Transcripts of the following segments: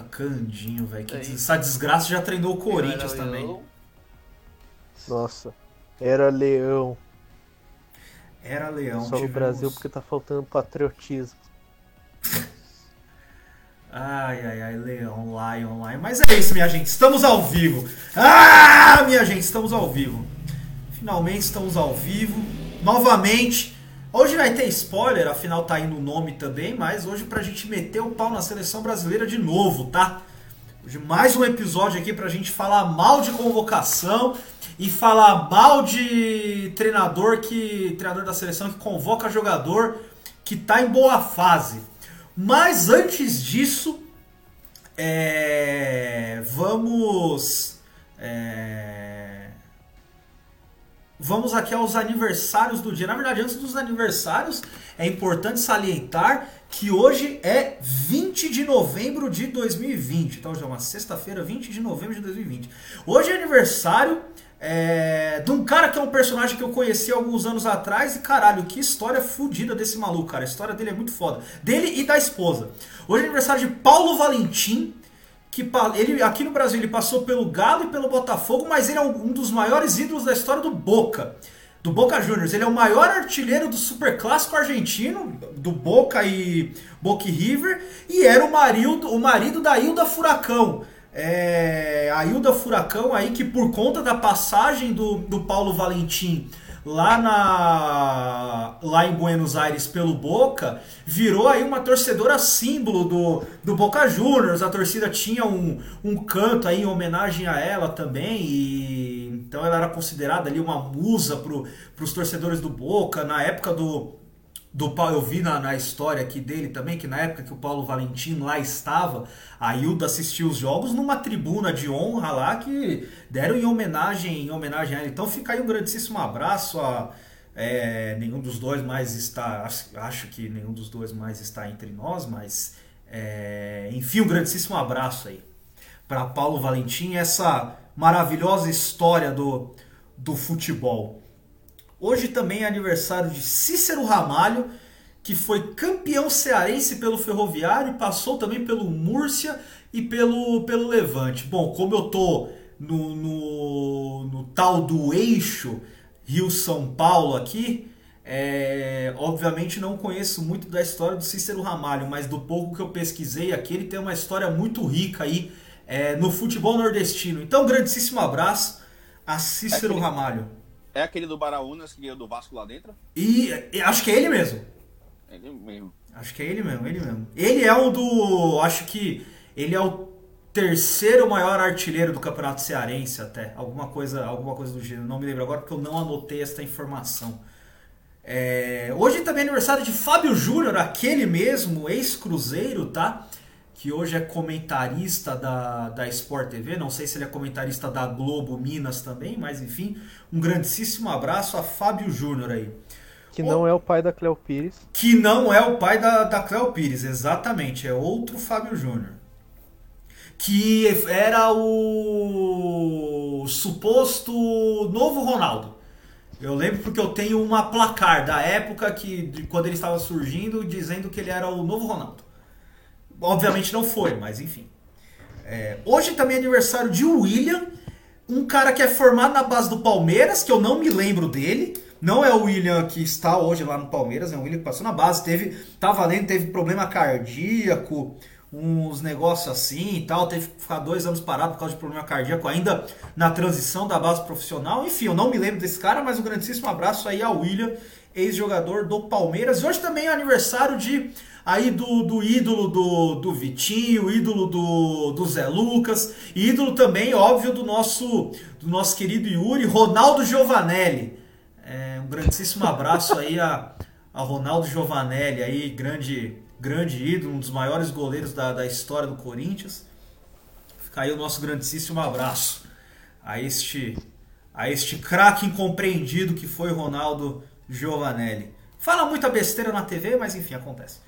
Puta, Candinho, velho. É essa desgraça já treinou o Corinthians também. Nossa, era leão. Era leão. Só tivemos... no Brasil porque tá faltando patriotismo. Ai, ai, ai, Leão, Lion, Lion. Mas é isso, minha gente. Estamos ao vivo. Ah, minha gente, estamos ao vivo. Finalmente estamos ao vivo. Novamente. Hoje vai ter spoiler, afinal tá aí no nome também, mas hoje pra gente meter o pau na seleção brasileira de novo, tá? Hoje mais um episódio aqui pra gente falar mal de convocação e falar mal de treinador que treinador da seleção que convoca jogador que tá em boa fase. Mas antes disso, é, vamos. É, vamos aqui aos aniversários do dia. Na verdade, antes dos aniversários, é importante salientar que hoje é 20 de novembro de 2020. Então, hoje é uma sexta-feira, 20 de novembro de 2020. Hoje é aniversário é, de um cara que é um personagem que eu conheci alguns anos atrás e caralho, que história fodida desse maluco, cara. A história dele é muito foda. Dele e da esposa. Hoje é aniversário de Paulo Valentim, que ele aqui no Brasil ele passou pelo Galo e pelo Botafogo, mas ele é um dos maiores ídolos da história do Boca. Do Boca Juniors. Ele é o maior artilheiro do Superclássico argentino, do Boca e Boca River, e era o marido, o marido da Hilda Furacão é, a Hilda Furacão aí que por conta da passagem do, do Paulo Valentim lá na lá em Buenos Aires pelo Boca, virou aí uma torcedora símbolo do, do Boca Juniors. A torcida tinha um, um canto aí em homenagem a ela também e então ela era considerada ali uma musa para os torcedores do Boca na época do do eu vi na, na história aqui dele também que na época que o Paulo Valentim lá estava, a Hilda assistiu os jogos numa tribuna de honra lá que deram em homenagem em homenagem a ele. Então fica aí um grandíssimo abraço a é, nenhum dos dois mais está acho que nenhum dos dois mais está entre nós, mas é, enfim um grandíssimo abraço aí para Paulo Valentim essa maravilhosa história do do futebol. Hoje também é aniversário de Cícero Ramalho, que foi campeão cearense pelo Ferroviário e passou também pelo Múrcia e pelo, pelo Levante. Bom, como eu tô no, no, no tal do eixo Rio-São Paulo aqui, é, obviamente não conheço muito da história do Cícero Ramalho, mas do pouco que eu pesquisei aqui, ele tem uma história muito rica aí é, no futebol nordestino. Então, grandíssimo abraço a Cícero é Ramalho. É aquele do Baraunas que ganhou do Vasco lá dentro? E, e, acho que é ele mesmo. Ele mesmo. Acho que é ele mesmo, ele mesmo. Ele é o do. Acho que ele é o terceiro maior artilheiro do Campeonato Cearense até. Alguma coisa, alguma coisa do gênero. Não me lembro agora porque eu não anotei esta informação. É, hoje também é aniversário de Fábio Júnior, aquele mesmo, ex-cruzeiro, tá? Que hoje é comentarista da, da Sport TV, não sei se ele é comentarista da Globo Minas também, mas enfim, um grandíssimo abraço a Fábio Júnior aí. Que não o... é o pai da Cleo Pires. Que não é o pai da, da Cleo Pires, exatamente, é outro Fábio Júnior. Que era o suposto novo Ronaldo. Eu lembro porque eu tenho uma placar da época que de quando ele estava surgindo dizendo que ele era o novo Ronaldo. Obviamente não foi, mas enfim. É, hoje também é aniversário de William, um cara que é formado na base do Palmeiras, que eu não me lembro dele. Não é o William que está hoje lá no Palmeiras, é o William que passou na base, teve, tá valendo, teve problema cardíaco, uns negócios assim e tal, teve que ficar dois anos parado por causa de problema cardíaco, ainda na transição da base profissional. Enfim, eu não me lembro desse cara, mas um grandíssimo abraço aí ao William, ex-jogador do Palmeiras. E hoje também é aniversário de aí do, do ídolo do, do Vitinho, ídolo do, do Zé Lucas, ídolo também, óbvio, do nosso, do nosso querido Yuri, Ronaldo Giovanelli. É, um grandíssimo abraço aí a, a Ronaldo Giovanelli, aí, grande, grande ídolo, um dos maiores goleiros da, da história do Corinthians. Fica aí o nosso grandíssimo abraço a este, a este craque incompreendido que foi Ronaldo Giovanelli. Fala muita besteira na TV, mas enfim, acontece.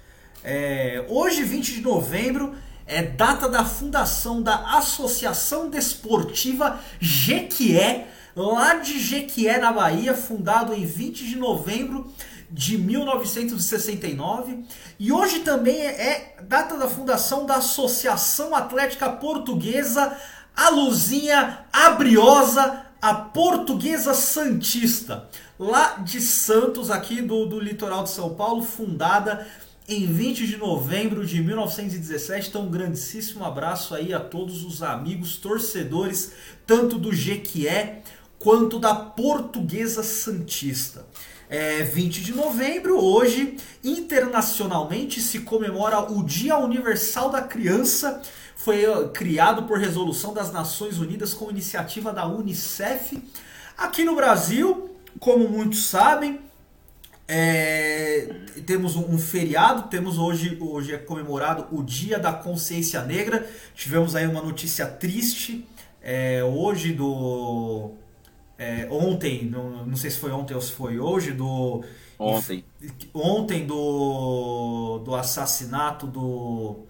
É, hoje, 20 de novembro, é data da fundação da Associação Desportiva Jequié, lá de Jequié, na Bahia, fundado em 20 de novembro de 1969 e hoje também é data da fundação da Associação Atlética Portuguesa a Luzinha Abriosa, a Portuguesa Santista, lá de Santos, aqui do, do litoral de São Paulo, fundada em 20 de novembro de 1917. Então, um grandíssimo abraço aí a todos os amigos torcedores, tanto do Jequié quanto da Portuguesa Santista. É 20 de novembro, hoje, internacionalmente se comemora o Dia Universal da Criança. Foi criado por resolução das Nações Unidas com iniciativa da Unicef. Aqui no Brasil, como muitos sabem, é, temos um, um, feriado, temos hoje, hoje é comemorado o Dia da Consciência Negra. Tivemos aí uma notícia triste é, hoje do é, ontem, não, não sei se foi ontem ou se foi hoje, do. Ontem. Ontem do, do assassinato do.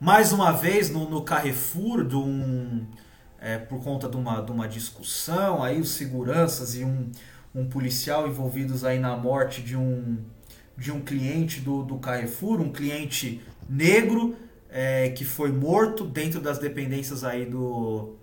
Mais uma vez no, no Carrefour, de um, é, por conta de uma, de uma discussão, aí os seguranças e um, um policial envolvidos aí na morte de um, de um cliente do, do Carrefour, um cliente negro é, que foi morto dentro das dependências aí do,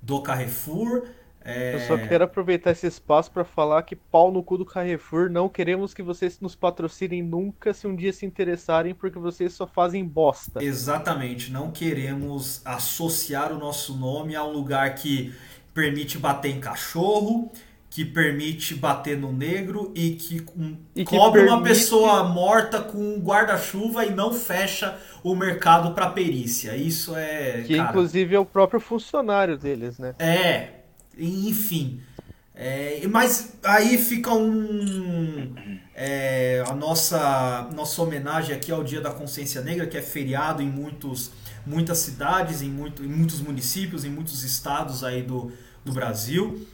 do Carrefour. É... Eu só quero aproveitar esse espaço para falar que pau no cu do Carrefour, não queremos que vocês nos patrocinem nunca se um dia se interessarem, porque vocês só fazem bosta. Exatamente, não queremos associar o nosso nome a um lugar que permite bater em cachorro, que permite bater no negro e que, um, e que cobre permite... uma pessoa morta com um guarda-chuva e não fecha o mercado para perícia. Isso é. Que cara... inclusive é o próprio funcionário deles, né? É, enfim. É, mas aí fica um. É, a nossa, nossa homenagem aqui ao Dia da Consciência Negra, que é feriado em muitos, muitas cidades, em, muito, em muitos municípios, em muitos estados aí do, do Brasil.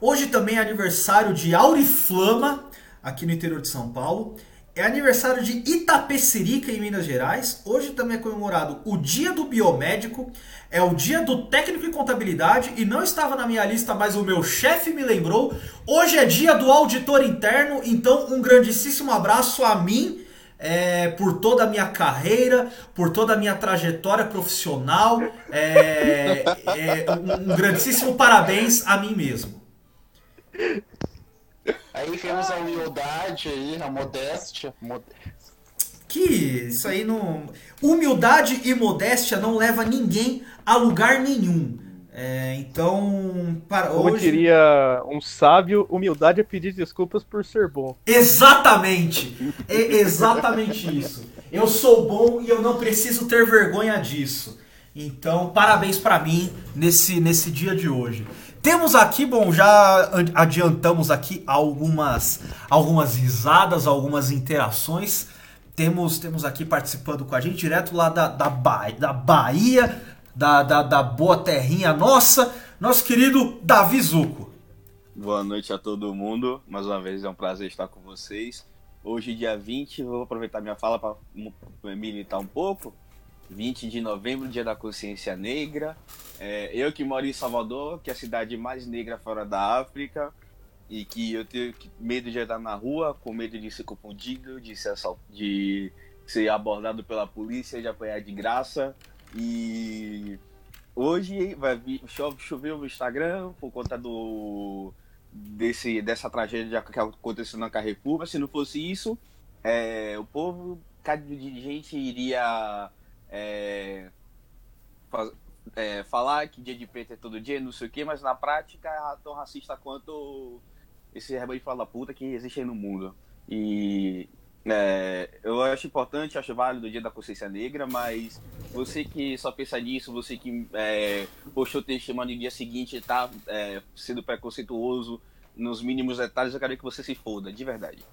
Hoje também é aniversário de Auriflama, aqui no interior de São Paulo. É aniversário de Itapecerica, em Minas Gerais. Hoje também é comemorado o Dia do Biomédico, é o Dia do Técnico em Contabilidade e não estava na minha lista, mas o meu chefe me lembrou. Hoje é dia do Auditor Interno, então um grandíssimo abraço a mim é, por toda a minha carreira, por toda a minha trajetória profissional. É, é, um, um grandíssimo parabéns a mim mesmo. Aí temos a humildade aí, a modéstia. Mod... Que isso aí não. Humildade e modéstia não leva ninguém a lugar nenhum. É, então, para Como hoje. diria um sábio, humildade é pedir desculpas por ser bom. Exatamente! É exatamente isso. Eu sou bom e eu não preciso ter vergonha disso. Então, parabéns para mim nesse, nesse dia de hoje. Temos aqui, bom, já adiantamos aqui algumas, algumas risadas, algumas interações. Temos, temos aqui participando com a gente, direto lá da, da, ba da Bahia, da, da, da boa terrinha nossa, nosso querido Davi Zuco. Boa noite a todo mundo, mais uma vez é um prazer estar com vocês. Hoje, dia 20, vou aproveitar minha fala para militar um pouco. 20 de novembro, dia da consciência negra. É, eu que moro em Salvador, que é a cidade mais negra fora da África, e que eu tenho medo de andar na rua, com medo de ser confundido, de ser, de ser abordado pela polícia, de apanhar de graça. E hoje vai vir, chove, choveu no Instagram por conta do desse, dessa tragédia que aconteceu na Carrefour, mas se não fosse isso, é, o povo, cada gente iria é, faz, é, falar que dia de preto é todo dia, não sei o que, mas na prática é tão racista quanto esse rebanho de fala puta que existe aí no mundo. E é, eu acho importante, acho válido o dia da consciência negra, mas você que só pensa nisso, você que é, postou testemunho no dia seguinte e tá é, sendo preconceituoso nos mínimos detalhes, eu quero que você se foda, de verdade.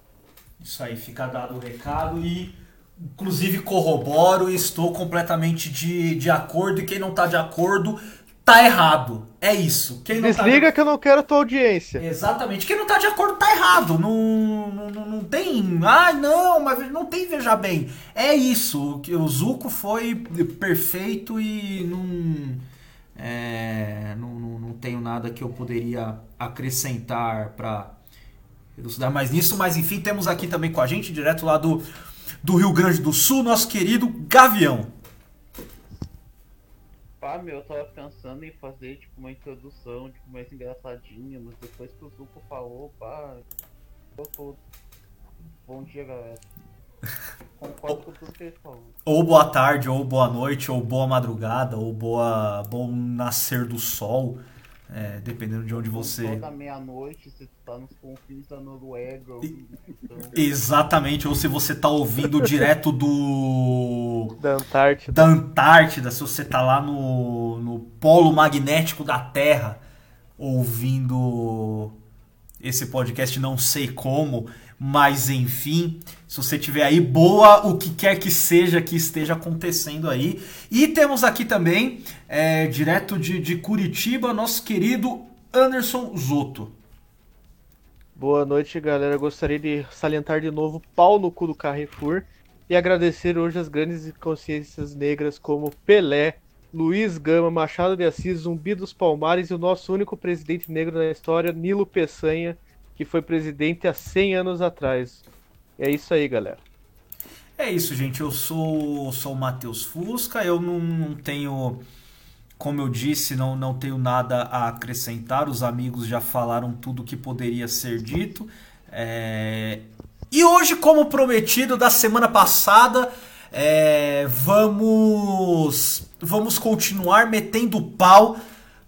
Isso aí, fica dado o recado e inclusive corroboro e estou completamente de, de acordo. E quem não está de acordo tá errado. É isso. Quem Desliga tá que eu não quero tua audiência. Exatamente. Quem não tá de acordo tá errado. Não, não, não tem. Ai, não, mas não tem, veja bem. É isso. O Zuko foi perfeito e não. É, não, não, não tenho nada que eu poderia acrescentar para elucidar mais nisso, mas enfim, temos aqui também com a gente, direto lá do, do Rio Grande do Sul, nosso querido Gavião. Pá, meu, eu tava pensando em fazer tipo uma introdução tipo, mais engraçadinha, mas depois que o Zuko falou, pá, eu tô. Bom dia, galera. Concordo com tudo que ele falou. Ou boa tarde, ou boa noite, ou boa madrugada, ou boa bom nascer do sol, é, dependendo de onde você. Toda meia-noite, você tá nos confins da Noruega. ouvindo, então, Exatamente, ou se você tá ouvindo direto do. Da Antártida. da Antártida, se você tá lá no, no polo magnético da Terra ouvindo esse podcast, não sei como, mas enfim, se você tiver aí, boa o que quer que seja que esteja acontecendo aí. E temos aqui também, é, direto de, de Curitiba, nosso querido Anderson Zoto. Boa noite, galera. Gostaria de salientar de novo pau no cu do Carrefour e agradecer hoje as grandes consciências negras como Pelé, Luiz Gama, Machado de Assis, Zumbi dos Palmares e o nosso único presidente negro na história, Nilo Peçanha, que foi presidente há 100 anos atrás. É isso aí, galera. É isso, gente. Eu sou, sou o Matheus Fusca. Eu não, não tenho, como eu disse, não, não tenho nada a acrescentar. Os amigos já falaram tudo que poderia ser dito. É, E hoje, como prometido da semana passada, é, vamos, vamos continuar metendo pau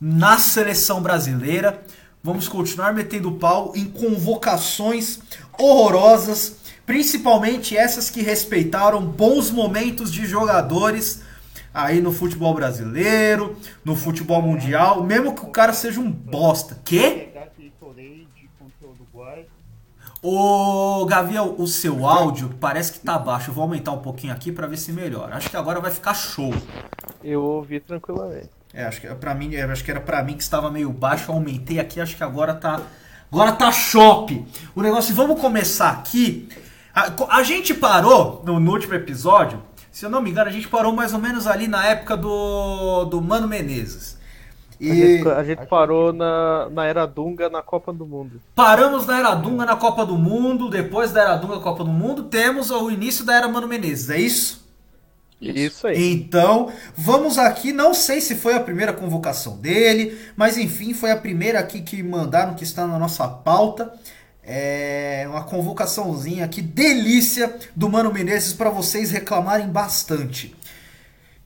na seleção brasileira. Vamos continuar metendo pau em convocações horrorosas, principalmente essas que respeitaram bons momentos de jogadores aí no futebol brasileiro, no futebol mundial, mesmo que o cara seja um bosta. Quê? Ô, Gaviel, o seu áudio parece que tá baixo. Eu vou aumentar um pouquinho aqui pra ver se melhora. Acho que agora vai ficar show. Eu ouvi tranquilamente. É, acho que para mim, é, acho que era para mim que estava meio baixo, aumentei aqui, acho que agora tá agora tá shop. O negócio, vamos começar aqui. A, a gente parou no, no último episódio, se eu não me engano, a gente parou mais ou menos ali na época do do Mano Menezes. A E gente, a gente parou na, na Era Dunga na Copa do Mundo. paramos na Era Dunga na Copa do Mundo, depois da Era Dunga Copa do Mundo, temos o início da Era Mano Menezes, é isso? Isso, aí. Então, vamos aqui, não sei se foi a primeira convocação dele, mas enfim, foi a primeira aqui que mandaram, que está na nossa pauta. É uma convocaçãozinha aqui, delícia do Mano Menezes para vocês reclamarem bastante.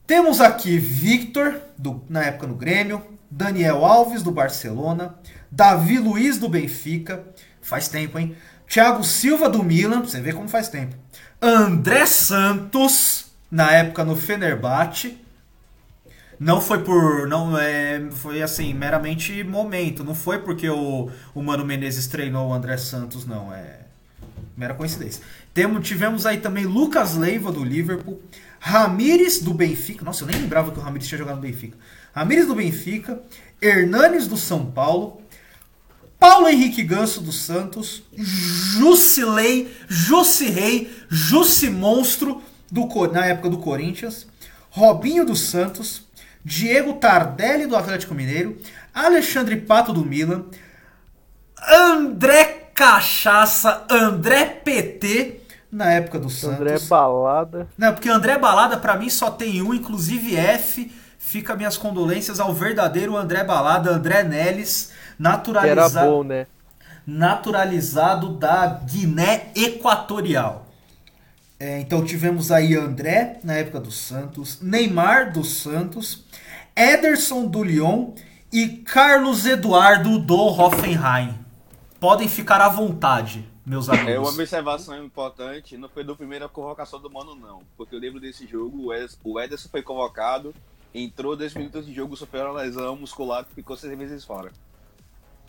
Temos aqui Victor, do, na época no Grêmio, Daniel Alves, do Barcelona, Davi Luiz, do Benfica, faz tempo, hein? Thiago Silva, do Milan, pra você ver como faz tempo. André Santos, na época no Fenerbahçe. Não foi por. Não é, foi assim, meramente momento. Não foi porque o, o Mano Menezes treinou o André Santos, não. É mera coincidência. Temos, tivemos aí também Lucas Leiva do Liverpool, Ramires do Benfica. Nossa, eu nem lembrava que o Ramires tinha jogado no Benfica. Ramires do Benfica, Hernanes do São Paulo, Paulo Henrique Ganso do Santos, Jusilei, Jussirei, Jussi Monstro do, na época do Corinthians, Robinho dos Santos, Diego Tardelli do Atlético Mineiro, Alexandre Pato do Milan, André Cachaça, André PT na época do Santos. André Balada. Não, porque André Balada pra mim só tem um, inclusive F. Fica minhas condolências ao verdadeiro André Balada, André Neles, Que era naturalizado, bom, né? naturalizado da Guiné Equatorial. É, então tivemos aí André na época do Santos, Neymar do Santos, Ederson do Lyon e Carlos Eduardo do Hoffenheim. Podem ficar à vontade, meus É uma amigos. observação importante, não foi do primeira convocação do Mano, não. Porque eu lembro desse jogo, o Ederson, foi convocado, entrou 10 minutos de jogo, sofreu uma lesão muscular ficou seis meses fora.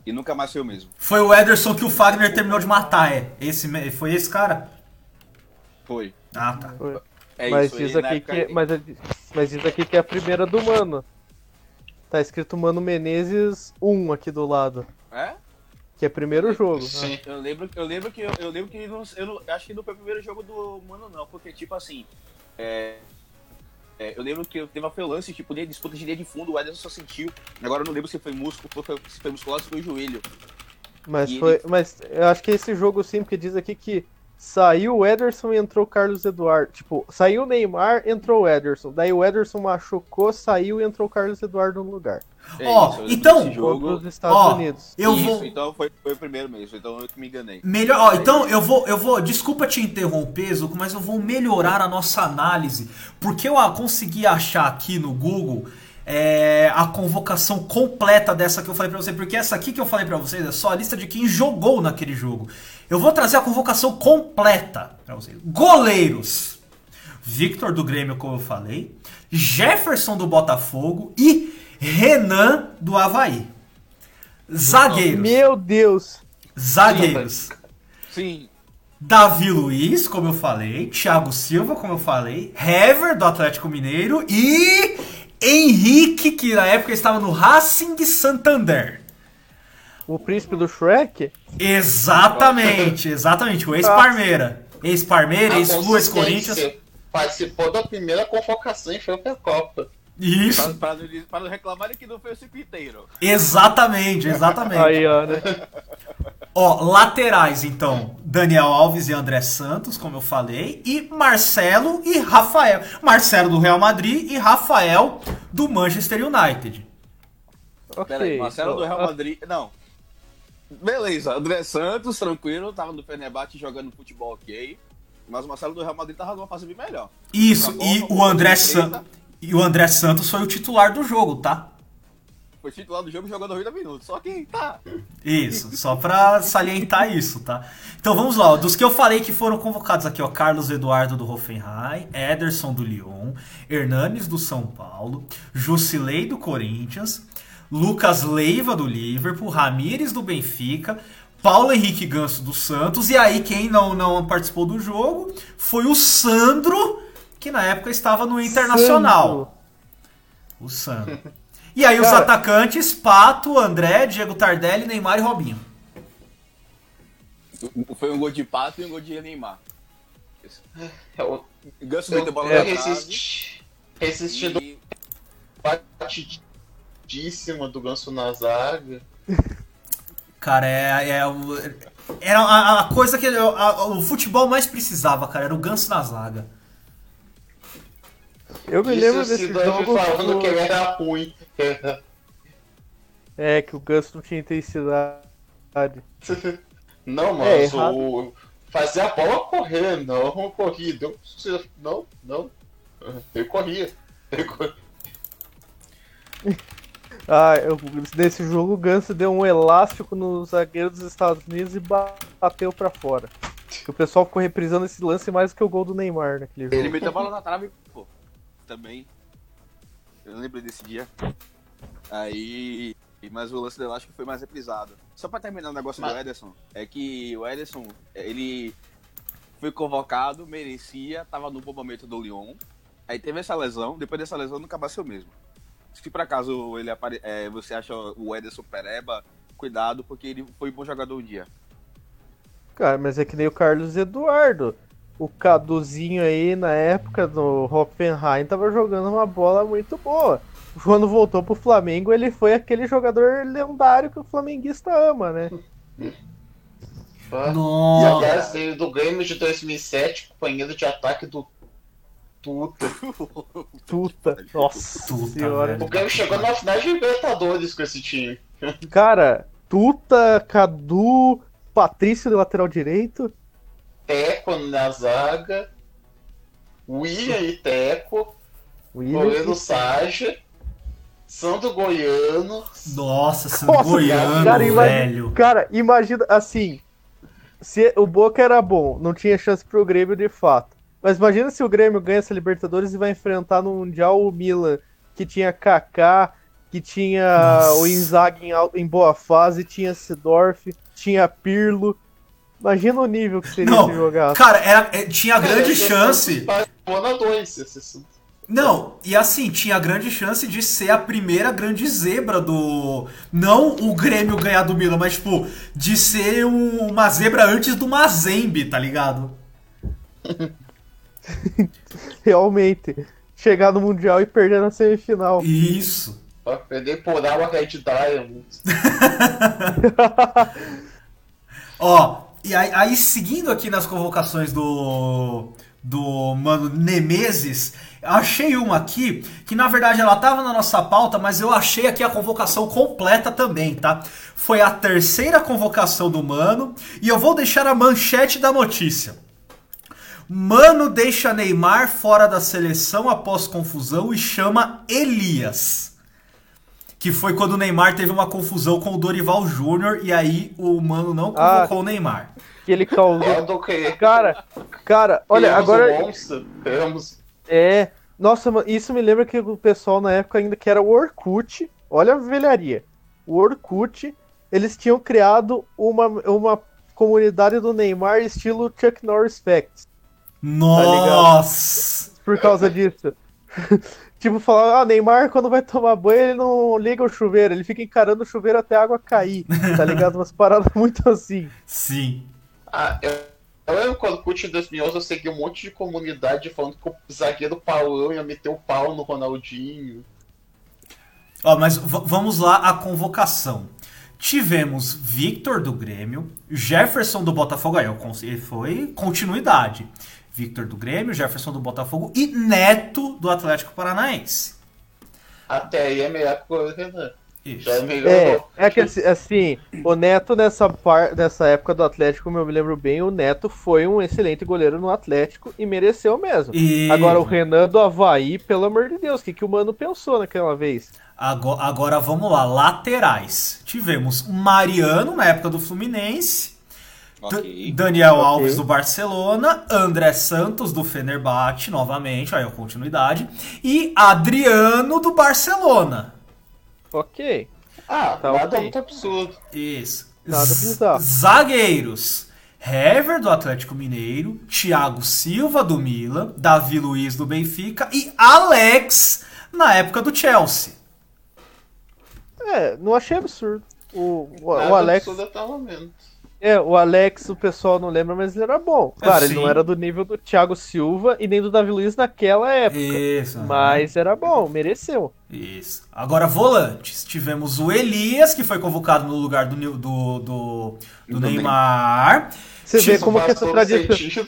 E nunca mais foi o mesmo. Foi o Ederson que o Fagner terminou de matar, é? Esse, foi esse cara? Foi. Ah, tá. É mas isso, diz na aqui que. Mas, mas diz aqui que é a primeira do Mano. Tá escrito Mano Menezes 1 aqui do lado. É? Que é primeiro jogo. Sim. Eu lembro, eu lembro que eu, eu lembro que não, eu não- acho que não foi o primeiro jogo do Mano não, porque tipo assim, é, é, eu lembro que teve uma lance, tipo, de disputa de linha de fundo, o Ederson só sentiu. Agora eu não lembro se foi músculo, se foi, se foi muscular, ou se foi joelho. Mas E foi. ele- Mas eu acho que esse jogo sim, porque diz aqui que saiu o Ederson e entrou o Carlos Eduardo. Tipo, saiu o Neymar, entrou o Ederson. Daí o Ederson machucou, saiu e entrou o Carlos Eduardo no lugar. É Ó, eu lembro então- jogo. os Estados Ó, Unidos. Eu Isso, vou. então foi, foi o primeiro mesmo, então eu que me enganei. Melhor, ó, então eu vou, eu vou, desculpa te interromper, Zuko, mas eu vou melhorar a nossa análise, porque eu consegui achar aqui no Google é, a convocação completa dessa que eu falei pra você, porque essa aqui que eu falei pra vocês é só a lista de quem jogou naquele jogo. Eu vou trazer a convocação completa pra vocês. Goleiros: Victor do Grêmio, como eu falei, Jefferson do Botafogo e Renan do Havaí. Zagueiros. Meu Deus! Zagueiros. Sim, Davi Luiz, como eu falei, Thiago Silva, como eu falei, Hever do Atlético Mineiro e Henrique, que na época estava no Racing Santander. O príncipe do Shrek? Exatamente, exatamente, o ex-Parmeira. Ex-Parmeira, A ex-Flu, ex-Corinthians. Participou da primeira convocação e foi pra Copa. Isso, para, para, não- para reclamarem que não foi o ciclo inteiro. exatamente, exatamente. Aí, ó, né? Ó, laterais, então, Daniel Alves e André Santos, como eu falei, e Marcelo e Rafael. Marcelo do Real Madrid e Rafael do Manchester United. Ok. Pera aí, Marcelo do Real Ah, Madrid. Não. Beleza, André Santos, tranquilo, tava no Fenerbahçe jogando futebol ok. Mas o Marcelo do Real Madrid tava numa fase bem melhor. Isso, e o André Santos. E o André Santos foi o titular do jogo, tá? Foi titular do jogo jogando 90 minutos. Só que tá. Isso, só pra salientar isso, tá? Então vamos lá, ó, dos que eu falei que foram convocados aqui, ó, Carlos Eduardo do Hoffenheim, Ederson do Lyon, Hernanes do São Paulo, Jusilei do Corinthians, Lucas Leiva do Liverpool, Ramires do Benfica, Paulo Henrique Ganso do Santos, e aí quem não, não participou do jogo foi o Sandro, que na época estava no Internacional. O Sandro. E aí os Cara- atacantes, Pato, André, Diego Tardelli, Neymar e Robinho. Foi um gol de Pato e um gol de Neymar. Eu, Ganso eu, meteu bola na trave. E batidíssima do Ganso na zaga. Cara, é, é o- era a, a coisa que a- o futebol mais precisava, cara, era o ganso na zaga. Eu me Isso lembro desse jogo. falando do- que ele era ruim. É, que o Gus não tinha intensidade. Não, É, mas errado. o. Fazer a bola correr, não corria. Deu... Não, não. Ele corria. Ele corria. Ah, eu, nesse jogo o Ganso deu um elástico no zagueiro dos Estados Unidos e bateu pra fora. O pessoal ficou reprisando esse lance mais que o gol do Neymar naquele ele jogo. meteu a bola na trave, pô. Também. Eu lembro desse dia. Aí. Mas o lance acho que foi mais reprisado. Só pra terminar o negócio Mas- do Ederson, é que o Ederson, ele foi convocado, merecia, tava no bom momento do Lyon. Aí teve essa lesão, depois dessa lesão nunca o mesmo. Se por acaso ele apare... é, você acha o Ederson Pereba, cuidado, porque ele foi bom jogador um dia. Cara, mas é que nem o Carlos Eduardo. O Caduzinho aí, na época do Hoffenheim, tava jogando uma bola muito boa. Quando voltou pro Flamengo, ele foi aquele jogador lendário que o flamenguista ama, né? Ah, E Nossa. aliás, ele do Grêmio de 2007, companheiro de ataque do Tuta. Tuta. Nossa Tuta, senhora. velho. O Grêmio chegou na final de Libertadores com esse time. Cara, Tuta, Cadu, Patrício de lateral direito. Teco na zaga. William e Teco. Goleiro Saja. Sandro Goiano. Nossa, Nossa, Goiano, cara, imagina- velho. Cara, imagina assim. Se o Boca era bom, não tinha chance pro Grêmio de fato. Mas imagina se o Grêmio ganha essa Libertadores e vai enfrentar no Mundial o Milan, que tinha Kaká, que tinha Nossa. o Inzaghi em, em boa fase, tinha Sidorf, tinha Pirlo. Imagina o nível que seria Não, esse jogar. Cara, era, é, tinha grande É, chance. Participou na 2. esse- Não, e assim, tinha grande chance de ser a primeira grande zebra do. Não o Grêmio ganhar do Milan, mas tipo, de ser um- uma zebra antes do Mazembe, tá ligado? Realmente. Chegar no Mundial e perder na semifinal. Isso. Pra perder por água Red Diamond. Ó, e aí, aí seguindo aqui nas convocações do do mano Nemesis, achei uma aqui que na verdade ela tava na nossa pauta, mas eu achei aqui a convocação completa também, tá? Foi a terceira convocação do mano e eu vou deixar a manchete da notícia. Mano deixa Neymar fora da seleção após confusão e chama Elias. Que foi quando o Neymar teve uma confusão com o Dorival Júnior e aí o Mano não convocou Ah. o Neymar. Que ele causou. É do que? Cara, cara, olha, Temos agora. o monstro, temos. É. Nossa, isso me lembra que o pessoal na época ainda que era o Orkut. Olha a velharia. O Orkut, eles tinham criado uma, uma comunidade do Neymar estilo Chuck Norris Facts. Nossa! Por causa disso. tipo, falar, ah, Neymar quando vai tomar banho ele não liga o chuveiro, ele fica encarando o chuveiro até a água cair. Tá ligado? Umas paradas muito assim. Sim. Ah, eu, eu lembro quando o em 2011 eu segui um monte de comunidade falando que o zagueiro Paulão ia meter o pau no Ronaldinho. Ó, mas vamos lá a convocação. Tivemos Victor do Grêmio, Jefferson do Botafogo, aí eu foi continuidade. Victor do Grêmio, Jefferson do Botafogo e Neto do Atlético Paranaense. Até aí é melhor que o Renan. Isso. É. É, é que assim, assim, o Neto nessa, par, nessa época do Atlético, como eu me lembro bem, o Neto foi um excelente goleiro no Atlético e mereceu mesmo. E Agora o Renan do Havaí, pelo amor de Deus, o que, que o Mano pensou naquela vez? agora, agora vamos lá, laterais. Tivemos Mariano na época do Fluminense, Ok. D- Daniel Ok. Alves do Barcelona, André Santos do Fenerbahçe, novamente, aí a continuidade, e Adriano do Barcelona. Ok. Ah, Tá nada ok. muito absurdo. Isso. Nada bizarro. Zagueiros. Hever do Atlético Mineiro, Thiago Silva do Milan, Davi Luiz do Benfica e Alex na época do Chelsea. É, não achei absurdo. O, o, o Alex. absurdo até o momento. É, o Alex, o pessoal não lembra, mas ele era bom. Claro, ele não era do nível do Thiago Silva e nem do Davi Luiz naquela época. Isso. Mas era bom, mereceu. Isso. Agora, volantes. Tivemos o Elias, que foi convocado no lugar do, do, do, do Do Neymar. Você vê como que essa tradição.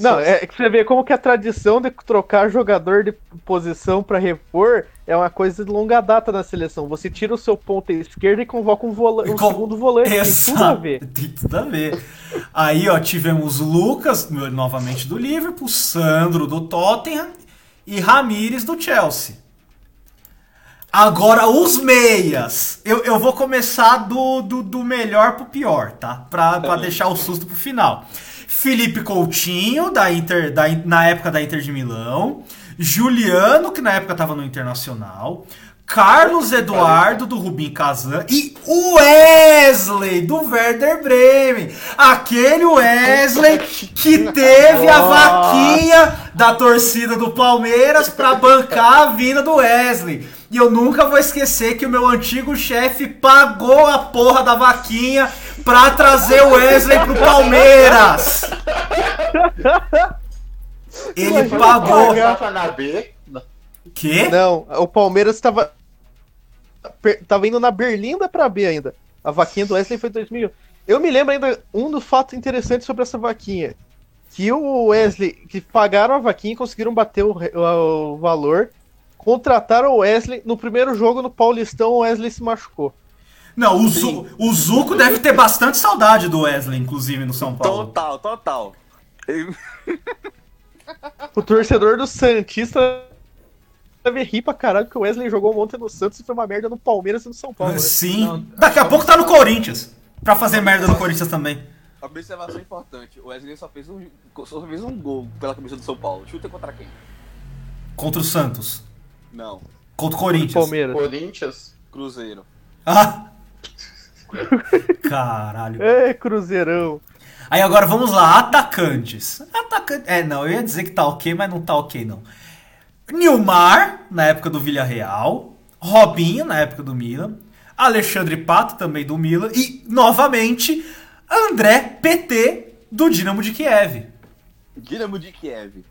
Não, é que você vê como que a tradição de trocar jogador de posição pra repor é uma coisa de longa data na seleção. Você tira o seu ponta esquerda e convoca um, vola um Com- segundo volante. Tem tudo a ver. Tem tudo a ver. Aí, ó, tivemos Lucas, novamente do Liverpool, Sandro do Tottenham e Ramires do Chelsea. Agora, os meias. Eu, eu vou começar do, do, do melhor pro pior, tá? Pra, pra deixar o susto pro final. Felipe Coutinho, da Inter, da, na época da Inter de Milão. Juliano, que na época tava no Internacional. Carlos Eduardo, do Rubim Kazan. E o Wesley, do Werder Bremen. Aquele Wesley que teve a vaquinha da torcida do Palmeiras pra bancar a vinda do Wesley. E eu nunca vou esquecer que o meu antigo chefe pagou a porra da vaquinha pra trazer o Wesley pro Palmeiras. Ele Imagina pagou. na B. Não. Quê? Não, o Palmeiras tava. Tava indo na Berlinda pra B ainda. A vaquinha do Wesley foi 2000. Eu me lembro ainda um dos fatos interessantes sobre essa vaquinha. Que o Wesley, que pagaram a vaquinha e conseguiram bater o, o- o valor, contrataram o Wesley. No primeiro jogo no Paulistão, o Wesley se machucou. Não, o, Zu, o Zuco deve ter bastante saudade do Wesley, inclusive, no São Paulo. Total, total. O torcedor do Santista deve rir pra caralho que o Wesley jogou ontem no Santos e foi uma merda no Palmeiras e no São Paulo. né? Sim. Não, Daqui a pouco tá no Corinthians. Pra fazer merda no Corinthians também. Observação importante: o Wesley só fez um, só fez um gol pela camisa do São Paulo. Chuta contra quem? Contra o Santos. Não, Contra o Corinthians. Palmeiras. Corinthians. Cruzeiro. Ah! Caralho. É, Cruzeirão. Aí agora vamos lá, atacantes. Atacante. É, não, eu ia dizer que tá ok, mas não tá ok, não. Nilmar, na época do Villarreal. Robinho, na época do Milan. Alexandre Pato, também do Milan. E, novamente, André PT, do Dinamo de Kiev. Dinamo de Kiev.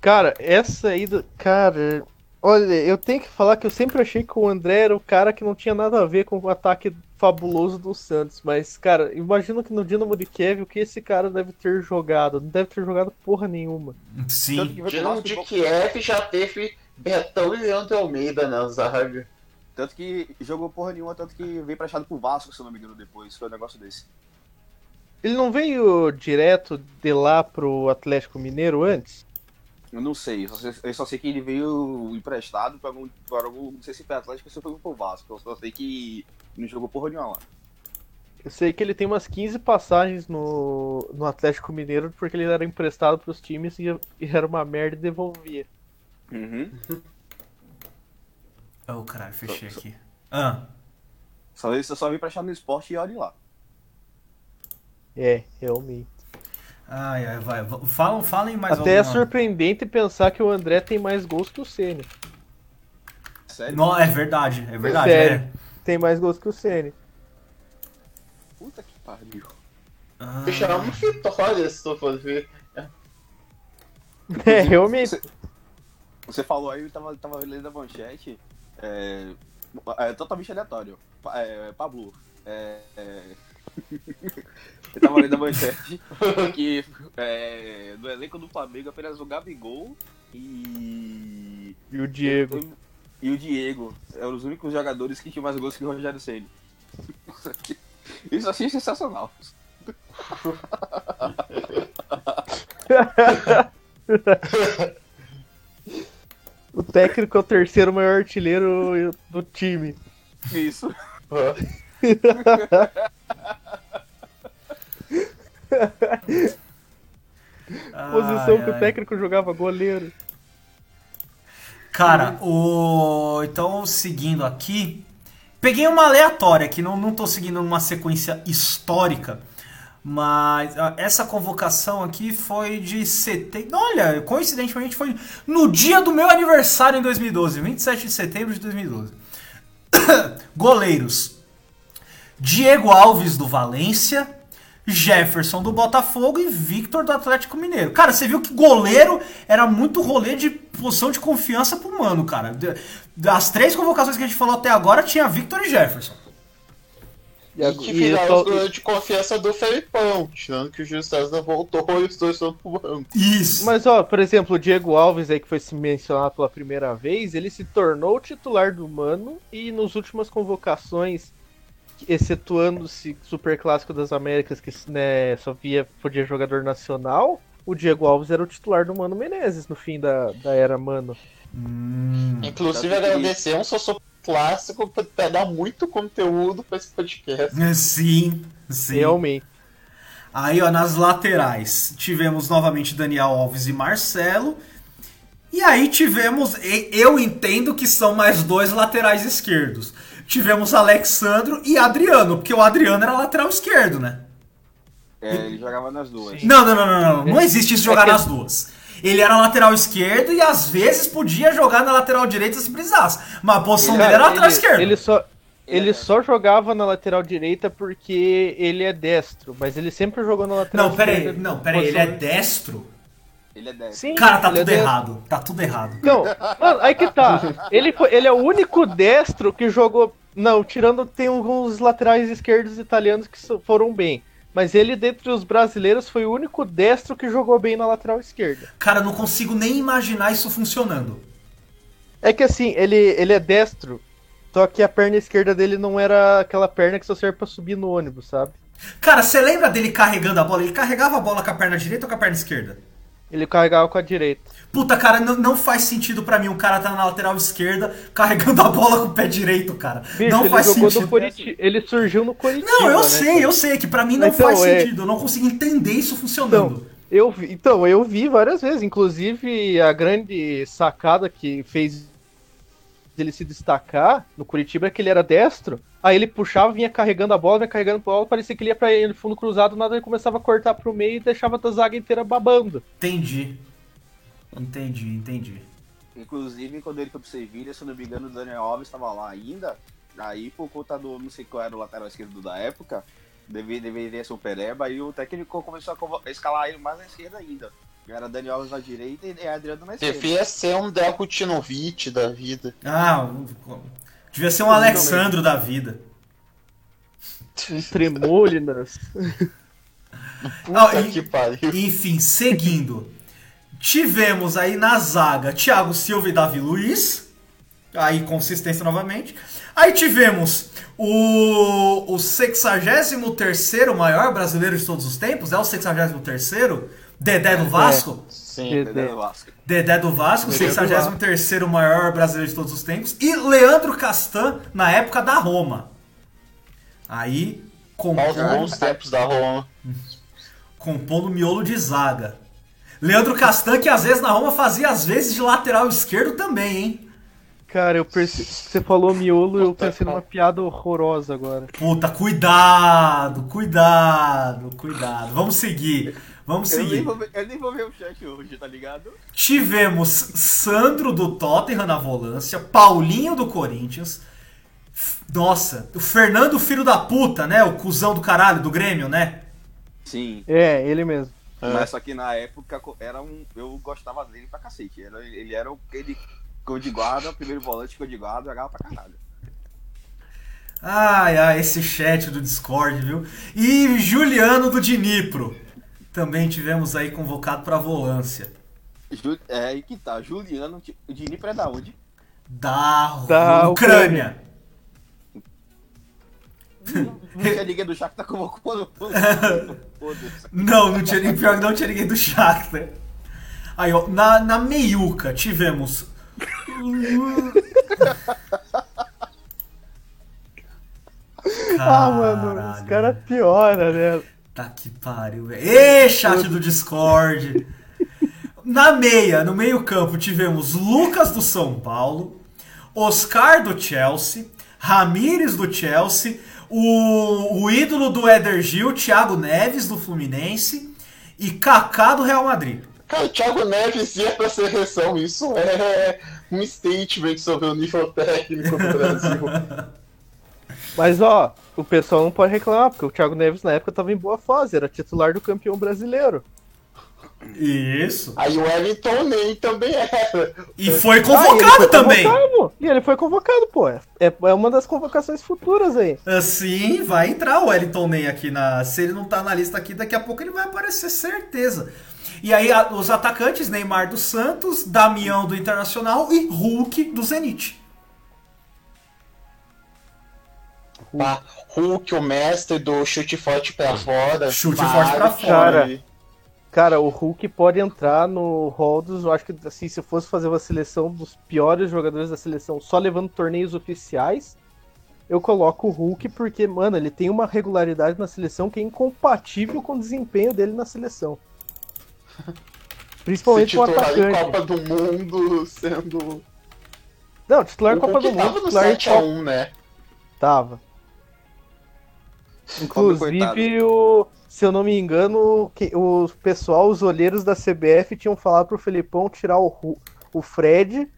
Cara, essa aí do. Cara, olha, eu tenho que falar que eu sempre achei que o André era o cara que não tinha nada a ver com o ataque fabuloso do Santos, mas, cara, imagina que no Dinamo de Kiev o que esse cara deve ter jogado. Não deve ter jogado porra nenhuma. Sim. Pro Dinamo de Kiev já teve Betão e Leandro Almeida na zaga. tanto que jogou porra nenhuma, tanto que veio emprestado pro Vasco, se eu não me engano, depois. Foi um negócio desse. Ele não veio direto de lá pro Atlético Mineiro antes? Eu não sei, eu só sei, eu só sei que ele veio emprestado pra algum, pra algum. Não sei se foi Atlético ou se foi pro Vasco. Eu só sei que não jogou porra nenhuma lá. Eu sei que ele tem umas 15 passagens no, no Atlético Mineiro porque ele era emprestado pros times e, e era uma merda e devolvia. Uhum. Oh, caralho, fechei aqui. Ah. Só, eu só vi emprestado no esporte e olha lá. É, realmente. Ai, ai, vai. Falam, falem mais Até é alguma... surpreendente pensar que o André tem mais gols que o Senna. Sério? Não, é verdade, é verdade. Sério. é. Tem mais gols que o Senna. Puta que pariu. Ah, Fechar uma vitória, se tu for ver. É, realmente. Você, você falou aí, eu tava, tava lendo a manchete. É, é totalmente aleatório. É, Pablo. É, é, eu tava lendo a manchete que é, no elenco do Flamengo apenas o Gabigol e. E o Diego. E o Diego eram os únicos jogadores que tinham mais gols que o Rogério Ceni. Isso eu achei sensacional. O técnico é o terceiro maior artilheiro do time. Isso. Posição ai, que o ai. técnico jogava goleiro. Cara, o. Então, seguindo aqui. Peguei uma aleatória aqui, não, não tô seguindo uma sequência histórica. Mas ah, essa convocação aqui foi de setembro. Olha, coincidentemente foi no dia do meu aniversário em 2012, 27 de setembro de 2012. Goleiros: Diego Alves do Valência, Jefferson do Botafogo e Victor do Atlético Mineiro. Cara, você viu que goleiro era muito rolê de posição de confiança pro mano, cara. Das três convocações que a gente falou até agora, tinha Victor e Jefferson. E, E que viraram goleiros de confiança do Felipão, tirando que o Júlio César voltou e os dois estão pro banco. Isso. Mas, ó, por exemplo, o Diego Alves aí que foi se mencionado pela primeira vez, ele se tornou titular do Mano e nas últimas convocações, excetuando-se Super Clássico das Américas, que né, só via, podia jogador nacional, o Diego Alves era o titular do Mano Menezes no fim da, da era Mano. Hum, Inclusive, que- agradecer um sou clássico ter dado muito conteúdo pra esse podcast. sim, sim. Realmente. Aí, ó, nas laterais, tivemos novamente Daniel Alves e Marcelo. E aí tivemos, e- eu entendo que são mais dois laterais esquerdos. Tivemos Alexandro e Adriano, porque o Adriano era lateral esquerdo, né? É, ele jogava nas duas. Não, não, não, não, não. Não existe isso jogar É nas duas. Ele era lateral esquerdo e às vezes podia jogar na lateral direita se precisasse. Mas a posição Ele- dele era lateral esquerdo. ele só, Ele é só jogava na lateral direita porque ele é destro, mas ele sempre jogou na lateral Não, pera aí, esquerda. não, pera aí, ele é destro? Ele é 10. Sim, Cara, tá ele é tudo destro. errado. Tá tudo errado. Não, mano, aí que tá. Ele, foi- ele é o único destro que jogou. Não, tirando tem alguns laterais esquerdos italianos que foram bem. Mas ele, dentre os brasileiros, foi o único destro que jogou bem na lateral esquerda. Cara, eu não consigo nem imaginar isso funcionando. É que assim, ele, ele é destro, só que a perna esquerda dele não era aquela perna que só serve pra subir no ônibus, sabe? Cara, você lembra dele carregando a bola? Ele carregava a bola com a perna direita ou com a perna esquerda? Ele carregava com a direita. Puta, cara, não, não faz sentido pra mim um cara tá na lateral esquerda carregando a bola com o pé direito, cara. Bicho, não faz sentido. Ele surgiu no Curitiba. Não, eu né? sei, eu sei, que pra mim não Então, faz é- sentido. Eu não consigo entender isso funcionando. Eu vi, então, eu vi várias vezes, inclusive a grande sacada que fez ele se destacar no Curitiba é que ele era destro, aí ele puxava, vinha carregando a bola, vinha carregando a bola, parecia que ele ia pra ele fundo cruzado, nada ele começava a cortar pro meio e deixava a zaga inteira babando. Entendi. Entendi, entendi. Inclusive, quando ele foi pro Sevilha, se não me engano, o Daniel Alves estava lá ainda. Aí, por conta do, não sei qual era o lateral esquerdo da época, deveria, deveria ser o Pereba, e o técnico começou a escalar ele mais na esquerda ainda. Era Daniel Alves na direita e Adriano na esquerda. Devia ser um Delcutinovic da vida. Ah, o- devia ser um Alexandro da vida. um Tremolinas. Puta Ah, e- que pariu. Enfim, seguindo. Tivemos aí na zaga Thiago Silva e Davi Luiz. Aí consistência novamente. Aí tivemos o, o 63 maior brasileiro de todos os tempos. É o 63 Dedé do Vasco. Sim. Dedé do Vasco. Dedé do Vasco, Dedé do 63 maior brasileiro de todos os tempos. E Leandro Castan, na época da Roma. Aí, compondo, bons tempos da Roma. compondo miolo de zaga. Leandro Castan, que às vezes na Roma fazia às vezes de lateral esquerdo também, hein? Cara, eu perce... você falou miolo, eu pensei numa piada horrorosa agora. Puta, cuidado, cuidado, cuidado. Vamos seguir. Vamos Eu nem, seguir. vou ver, eu nem vou ver o chat hoje, tá ligado? Tivemos Sandro do Tottenham na volância, Paulinho do Corinthians. Nossa, o Fernando, filho da puta, né? O cuzão do caralho do Grêmio, né? Sim. É, ele mesmo. Mas só que na época era um. Eu gostava dele pra cacete. Era, ele era o ele cor de guarda, primeiro volante cor de guarda, jogava pra caralho. Ai, ai, esse chat do Discord, viu? E Juliano do Dnipro. Também tivemos aí convocado pra volância. Ju- é aí que tá, Juliano, o Dnipro é da onde? Da, Da Ucrânia. Não tinha ninguém do Shakhtar convocando. Foda-se. Não, não tinha pior que não tinha ninguém do Shakhtar. Aí, ó, na, na meiuca tivemos. Ah, mano, os caras pioram, né? Tá que pariu, velho. Ê, chat do Discord! Na meia, no meio-campo, tivemos Lucas do São Paulo, Oscar do Chelsea, Ramires do Chelsea, o, o ídolo do Éder Gil, Thiago Neves do Fluminense e Kaká do Real Madrid. Cara, o Thiago Neves ia pra seleção. Isso é um statement sobre o nível técnico do Brasil. Mas ó, o pessoal não pode reclamar, porque o Thiago Neves na época tava em boa fase, era titular do campeão brasileiro. Isso. Aí o Wellington nem também era. E foi Ah, e convocado foi também. convocado. E ele foi convocado, pô. É, é uma das convocações futuras aí. Assim, vai entrar o Wellington Ney aqui na. Se ele não tá na lista aqui, daqui a pouco ele vai aparecer, certeza. E aí a- os atacantes, Neymar do Santos, Damião do Internacional e Hulk do Zenit. Tá? Hulk, o mestre do chute forte pra fora. Chute forte pra fora. Cara, o Hulk pode entrar no hall dos. Eu acho que assim, se eu fosse fazer uma seleção dos piores jogadores da seleção só levando torneios oficiais, eu coloco o Hulk porque, mano, ele tem uma regularidade na seleção que é incompatível com o desempenho dele na seleção. Se Principalmente com o titular atacante. Copa do Mundo sendo. Não, titular Copa do Mundo, tava no titular em Copa 7x1, né? Tava. Inclusive, o, se eu não me engano, que- o pessoal, os olheiros da CBF tinham falado pro Felipão tirar o, o Fred,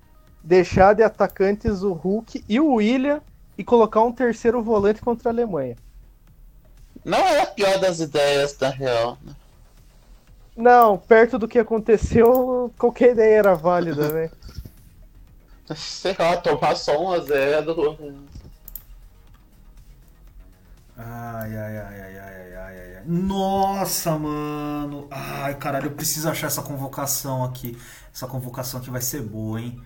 deixar de atacantes o Hulk e o William e colocar um terceiro volante contra a Alemanha. Não é a pior das ideias, na real. né? Não, perto do que aconteceu, qualquer ideia era válida, né? Sei lá, tomar só 1x0. Ai, ai, ai, ai, ai, ai, ai, ai, ai. Nossa, mano. Ai, caralho, eu preciso achar essa convocação aqui. Essa convocação aqui vai ser boa, hein?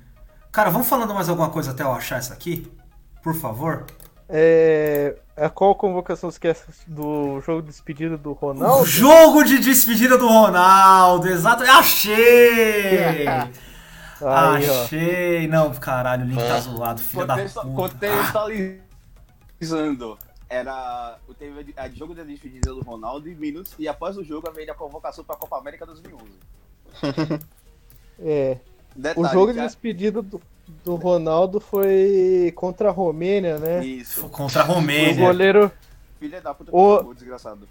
Cara, vamos falando mais alguma coisa até eu achar essa aqui? Por favor. É, a qual convocação você quer do jogo de despedida do O Ronaldo? jogo de despedida do Ronaldo, exato. Achei! Aí, ó. Achei! Não, caralho, o link tá zoado, filha da puta. Contextualizando. Era. Teve a jogo da despedida do Ronaldo e minutos. E após o jogo veio a convocação pra Copa América 2011. É, O Detalhe, jogo de despedida do, do Ronaldo foi contra a Romênia, né? Isso. Contra a O Romênia. goleiro. Filha da puta O- o... desgraçado.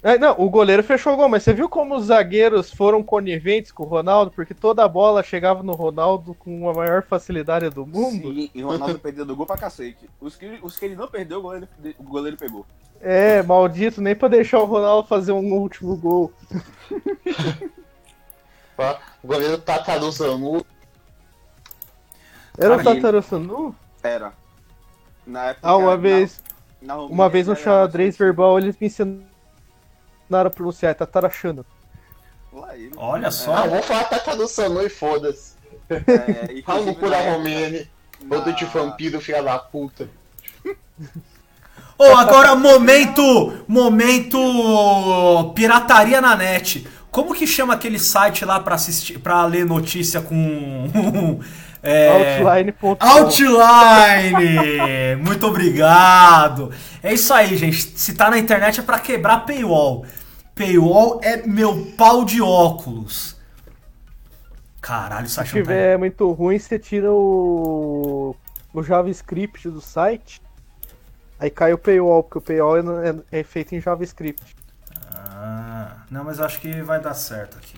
É, não, o goleiro fechou o gol, mas você viu como os zagueiros foram coniventes com o Ronaldo? Porque toda a bola chegava no Ronaldo com a maior facilidade do mundo. Sim, e o Ronaldo perdeu do gol pra cacete. Os que, os que ele não perdeu, o goleiro, o goleiro pegou. É, maldito, nem pra deixar o Ronaldo fazer um último gol. O goleiro tá Tataruzanu. Era o Tataru Sanu? Era. Na época. Ah, uma na- vez. Na Romênia, Uma vez no xadrez verbal eles me ensinaram a pronunciar, é tatarachando. lá ele. Olha Ah, só. vamos falar Tata do Sanu e foda-se. É, Fala no cu na da. Bando de na- vampiro, filha da puta. Ô, agora momento, momento pirataria na net. Como que chama aquele site lá pra assistir, para ler notícia com é, Outline.com. Outline! Muito obrigado. É isso aí, gente. Se tá na internet é pra quebrar paywall. Paywall é meu pau de óculos. Caralho, isso Se achando tiver muito ruim, você tira o, o JavaScript do site. Aí cai o paywall, porque o paywall é, é- é feito em JavaScript. Ah, não, mas acho que vai dar certo aqui.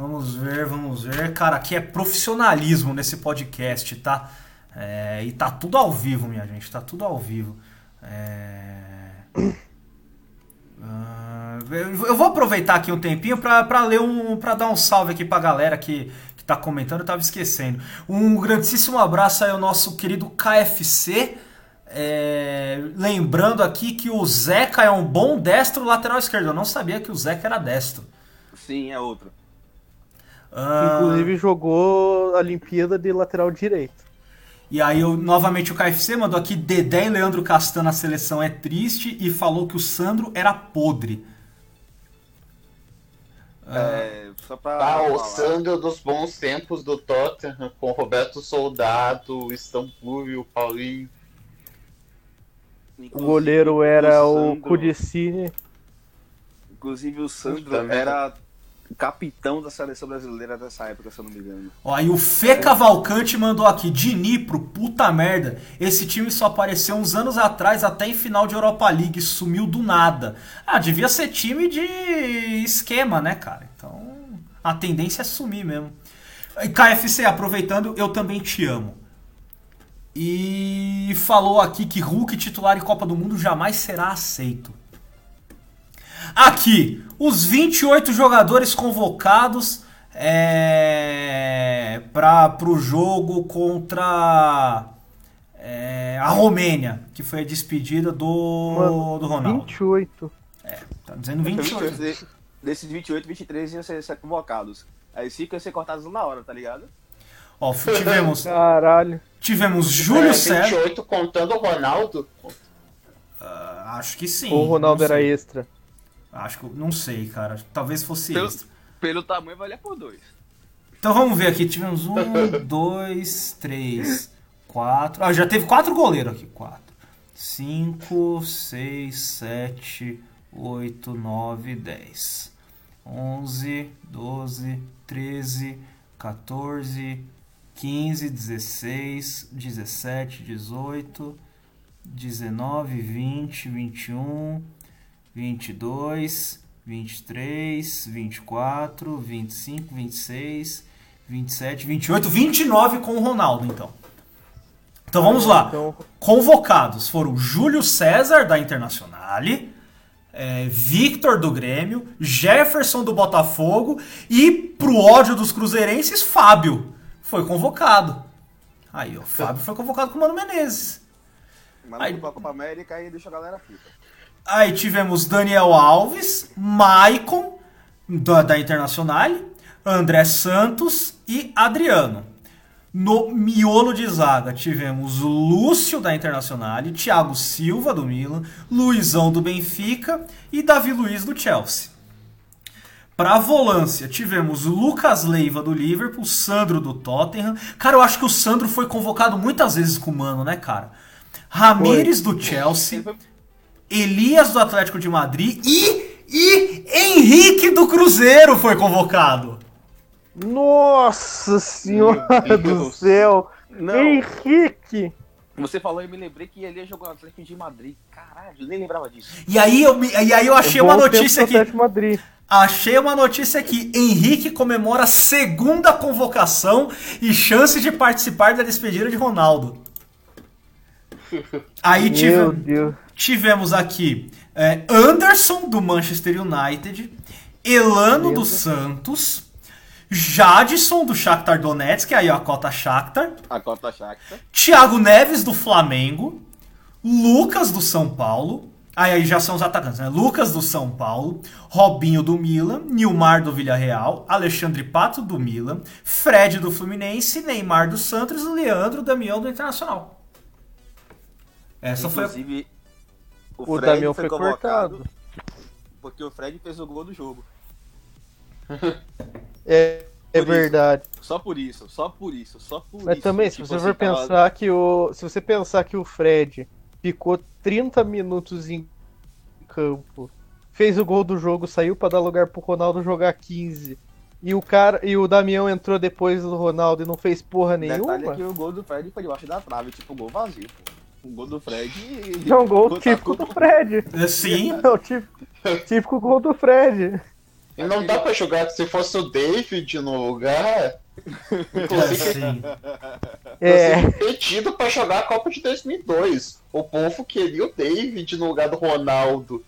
Vamos ver, vamos ver. Cara, aqui é profissionalismo nesse podcast, tá? É, e tá tudo ao vivo, minha gente. Tá tudo ao vivo. É... Ah, eu vou aproveitar aqui um tempinho pra ler um. pra dar um salve aqui pra galera que, que tá comentando, eu tava esquecendo. Um grandíssimo abraço aí ao nosso querido KFC. É, lembrando aqui que o Zeca é um bom destro lateral esquerdo. Eu não sabia que o Zeca era destro. Sim, é outro. Ah, Inclusive jogou a Olimpíada de lateral direito. E aí, eu, novamente, o KFC mandou aqui: Dedé e Leandro Castan na seleção é triste e falou que o Sandro era podre. É, só pra. Ah, o. Sandro dos bons tempos do Tottenham, com o Roberto Soldado, o e o Paulinho. O goleiro era o Sandro-. Inclusive o Sandro Puta era o capitão da seleção brasileira dessa época, se eu não me engano. Ó, aí o Fê Cavalcante mandou aqui: Dnipro, puta merda. Esse time só apareceu uns anos atrás, até em final de Europa League, sumiu do nada. Ah, devia ser time de esquema, né, cara? Então a tendência é sumir mesmo. E KFC, aproveitando, eu também te amo. E falou aqui que Hulk titular em Copa do Mundo jamais será aceito. Aqui, os 28 jogadores convocados é, para o jogo contra é, a Romênia, que foi a despedida do, Mano, do Ronaldo. 28. Tá dizendo 28. De- Desses 28, 23 iam ser, ser convocados. Aí 5 iam ser cortados na hora, tá ligado? Ó, tivemos, Caralho. tivemos Júlio É, César. 28 contando o Ronaldo. Ah, acho que sim. o Ronaldo era extra. Acho que não sei, cara. Talvez fosse Pelo, extra. pelo tamanho, valia por dois. Então vamos ver aqui. Tivemos um, dois, três, quatro. Ah, já teve quatro goleiros aqui. Quatro, cinco, seis, sete, oito, nove, dez, onze, doze, treze, 14, 15, 16, 17, 18, 19, 20, 21, 22, 23, 24, 25, 26, 27, 28, 29 com o Ronaldo, então. Então vamos lá. Então, Convocados foram Júlio César, da Internazionale, é, Victor, do Grêmio, Jefferson, do Botafogo e, pro ódio dos cruzeirenses, Fábio foi convocado. Aí, ó, Fábio foi convocado com o Mano Menezes. Mas Aí- Copa América e deixa a galera puta. Aí tivemos Daniel Alves, Maicon, da, da Internazionale, André Santos e Adriano. No miolo de zaga tivemos Lúcio da Internazionale, Thiago Silva do Milan, Luizão do Benfica e Davi Luiz do Chelsea. Para a volância, tivemos Lucas Leiva do Liverpool, Sandro do Tottenham. Cara, eu acho que o Sandro foi convocado muitas vezes com o Mano, né, cara? Ramires do Chelsea. Elias do Atlético de Madrid e, e Henrique do Cruzeiro foi convocado. Nossa senhora do céu! Não, Henrique! você falou e me lembrei que ele ia jogar no Atlético de Madrid. Caralho, eu nem lembrava disso. E aí eu, me- e aí eu achei Bom uma notícia aqui. Madrid. Achei uma notícia aqui. Henrique comemora a segunda convocação e chance de participar da despedida de Ronaldo. Aí tive- Meu Deus. Tivemos aqui é, Anderson do Manchester United, Elano do Beleza. Santos, Jadson do Shakhtar Donetsk, aí ó, a cota Shakhtar. A cota Shakhtar. Thiago Neves do Flamengo, Lucas do São Paulo. Aí, aí já são os atacantes, né? Lucas do São Paulo, Robinho do Milan, Nilmar do Villarreal, Alexandre Pato do Milan, Fred do Fluminense, Neymar do Santos e Leandro Damião do Internacional. Essa foi a... O, O Damião foi foi cortado. porque o Fred fez o gol do jogo. É, é Por isso. verdade. Só por isso, só por isso, só por Mas isso. também, se Tipo você for tava- pensar que o. Se você pensar que o Fred ficou 30 minutos em campo, fez o gol do jogo, saiu pra dar lugar pro Ronaldo jogar 15. E o cara. E o Damião entrou depois do Ronaldo e não fez porra Detalhe nenhuma. é que o gol do Fred foi debaixo da trave, tipo, gol vazio, pô. O gol do Fred. É um gol Puta, típico tudo- do Fred. Sim, É o típico, típico gol do Fred. E não dá pra jogar se fosse o David no lugar. Inclusive, sim. É. é. pedido pra jogar a Copa de 2002. O povo queria o David no lugar do Ronaldo.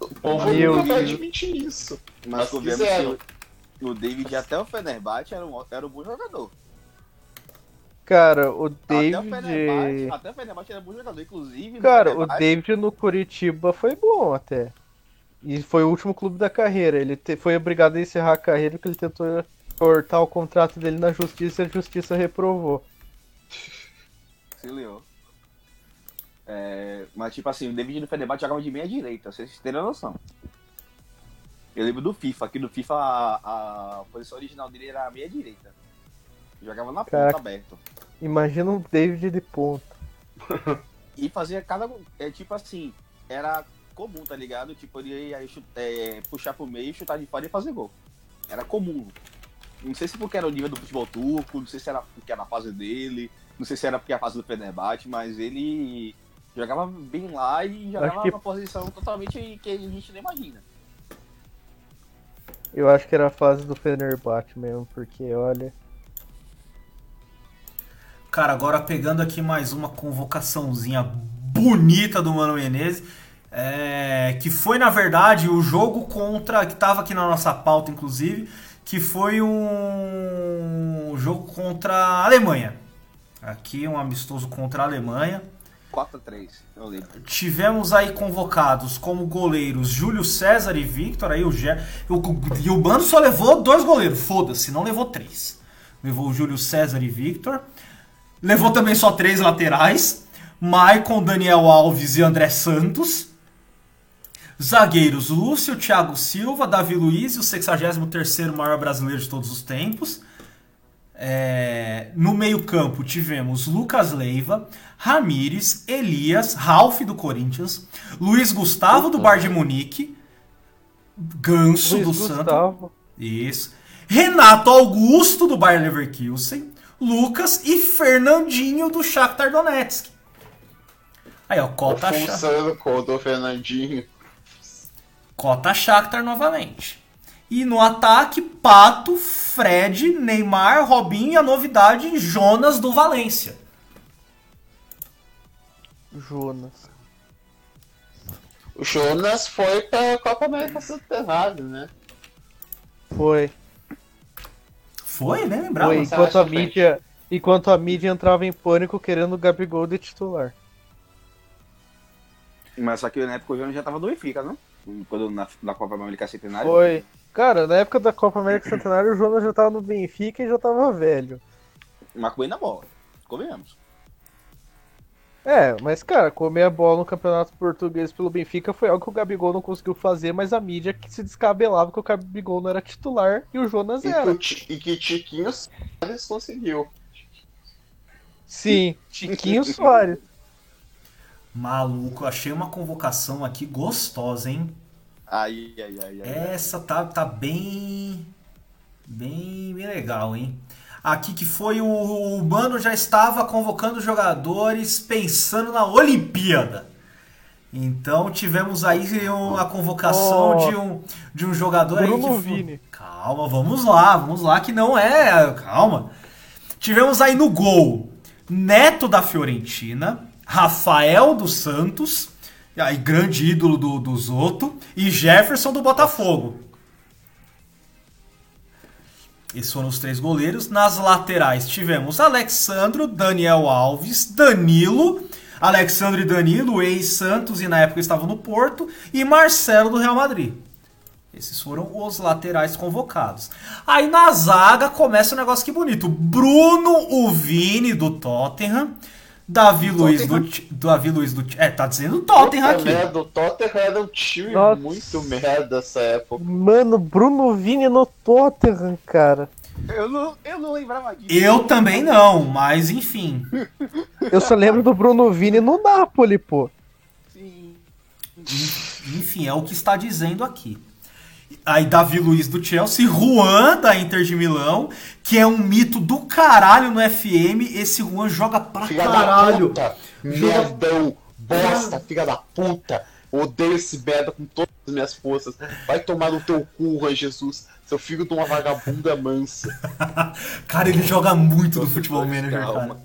O povo Meu nunca vai admitir isso. Mas Mas quiseram. que o David até o Fenerbahçe era um, era um bom jogador. Cara, o Até o David. Fenerbahçe, até o Fenerbahçe era bom jogador, inclusive. Cara, o David no Curitiba foi bom até. E foi o último clube da carreira. Ele te- foi obrigado a encerrar a carreira porque ele tentou cortar o contrato dele na justiça e a justiça reprovou. Se liou. É, mas tipo assim, o David no Fenerbahçe jogava de meia direita, vocês terem noção. Eu lembro do FIFA, que no FIFA a, a posição original dele era a meia direita. Jogava na ponta Caraca. aberto. Imagina um David de ponta. E fazia cada. É tipo assim, era comum, tá ligado? Tipo, ele ia é, puxar pro meio, chutar de fora e fazer gol. Era comum. Não sei se porque era o nível do futebol turco, não sei se era porque era a fase dele, não sei se era porque era a fase do Fenerbahçe, mas ele jogava bem lá e jogava que- numa posição totalmente que a gente não imagina. Eu acho que era a fase do Fenerbahçe mesmo, porque olha. Cara, agora pegando aqui mais uma convocaçãozinha bonita do Mano Menezes, é, que foi na verdade o jogo contra, que estava aqui na nossa pauta inclusive, que foi um jogo contra a Alemanha. Aqui um amistoso contra a Alemanha. 4x3, eu lembro. Tivemos aí convocados como goleiros Júlio César e Victor. Aí o, Gé- o, e o Bando só levou dois goleiros, foda-se, não levou três. Levou o Júlio César e Victor. Levou também só três laterais: Maicon, Daniel Alves e André Santos. Zagueiros: Lúcio, Thiago Silva, Davi Luiz e o 63 maior brasileiro de todos os tempos. É, no meio-campo tivemos Lucas Leiva, Ramires, Elias, Ralf do Corinthians, Luiz Gustavo do Bar de Munique, Ganso Luiz do Santos, Gustavo. isso, Renato Augusto do Bayer Leverkusen, Lucas e Fernandinho do Shakhtar Donetsk. Aí, ó, cota, Sha- Fuçando contra o Fernandinho. cota Shakhtar novamente. E no ataque, Pato, Fred, Neymar, Robinho e a novidade, Jonas do Valência. Jonas. O Jonas foi pra Copa América Centenário, né? Foi. Foi, né? Lembrava. Foi enquanto a mídia. Enquanto a mídia entrava em pânico querendo o Gabigol de titular. Mas só que na época o Jonas já tava no Benfica, não? Quando na, na Copa América Centenário. Foi. Cara, na época da Copa América Centenário, o Jonas já tava no Benfica e já tava velho. Marcou bem na bola. Convenhamos. É, mas cara, comer a bola no Campeonato Português pelo Benfica foi algo que o Gabigol não conseguiu fazer, mas a mídia que se descabelava que o Gabigol não era titular e o Jonas E que, era. o Ti- e que Tiquinho Soares conseguiu. Sim, Tiquinho Soares. Maluco, achei uma convocação aqui gostosa, hein? Ai, ai, ai, ai. Essa tá, tá bem, bem. bem legal, hein? Aqui que foi o, o Mano já estava convocando jogadores pensando na Olimpíada. Então tivemos aí uma convocação Oh. de, um, de um jogador aí Bruno que foi- Vini. Calma, vamos lá, vamos lá, que não é. Calma. Tivemos aí no gol Neto da Fiorentina, Rafael dos Santos, aí grande ídolo do, do Zoto, e Jefferson do Botafogo. Esses foram os três goleiros. Nas laterais tivemos Alexandro, Daniel Alves, Danilo, Alexandre e Danilo, ex-Santos e na época estavam no Porto, e Marcelo do Real Madrid. Esses foram os laterais convocados. Aí na zaga começa um negócio que bonito. Bruno Uvini do Tottenham, Davi Luiz do, Davi Luiz do É, tá dizendo Tottenham aqui. merda, o Tottenham era um time Nossa. muito merda nessa época. Mano, Bruno Vini no Tottenham, cara. Eu não, eu não lembrava disso. Eu também não, mas enfim. Eu só lembro do Bruno Vini no Napoli, pô. Sim. Enfim, é o que está dizendo aqui. Aí Davi Luiz do Chelsea, Juan da Inter de Milão, que é um mito do caralho no FM. Esse Juan joga pra da caralho. puta, merdão, bosta, filha da puta. Odeio esse merda com todas as minhas forças. Vai tomar no teu cu, Juan Jesus, seu filho de uma vagabunda mansa. Cara, ele joga muito no futebol manager, calma.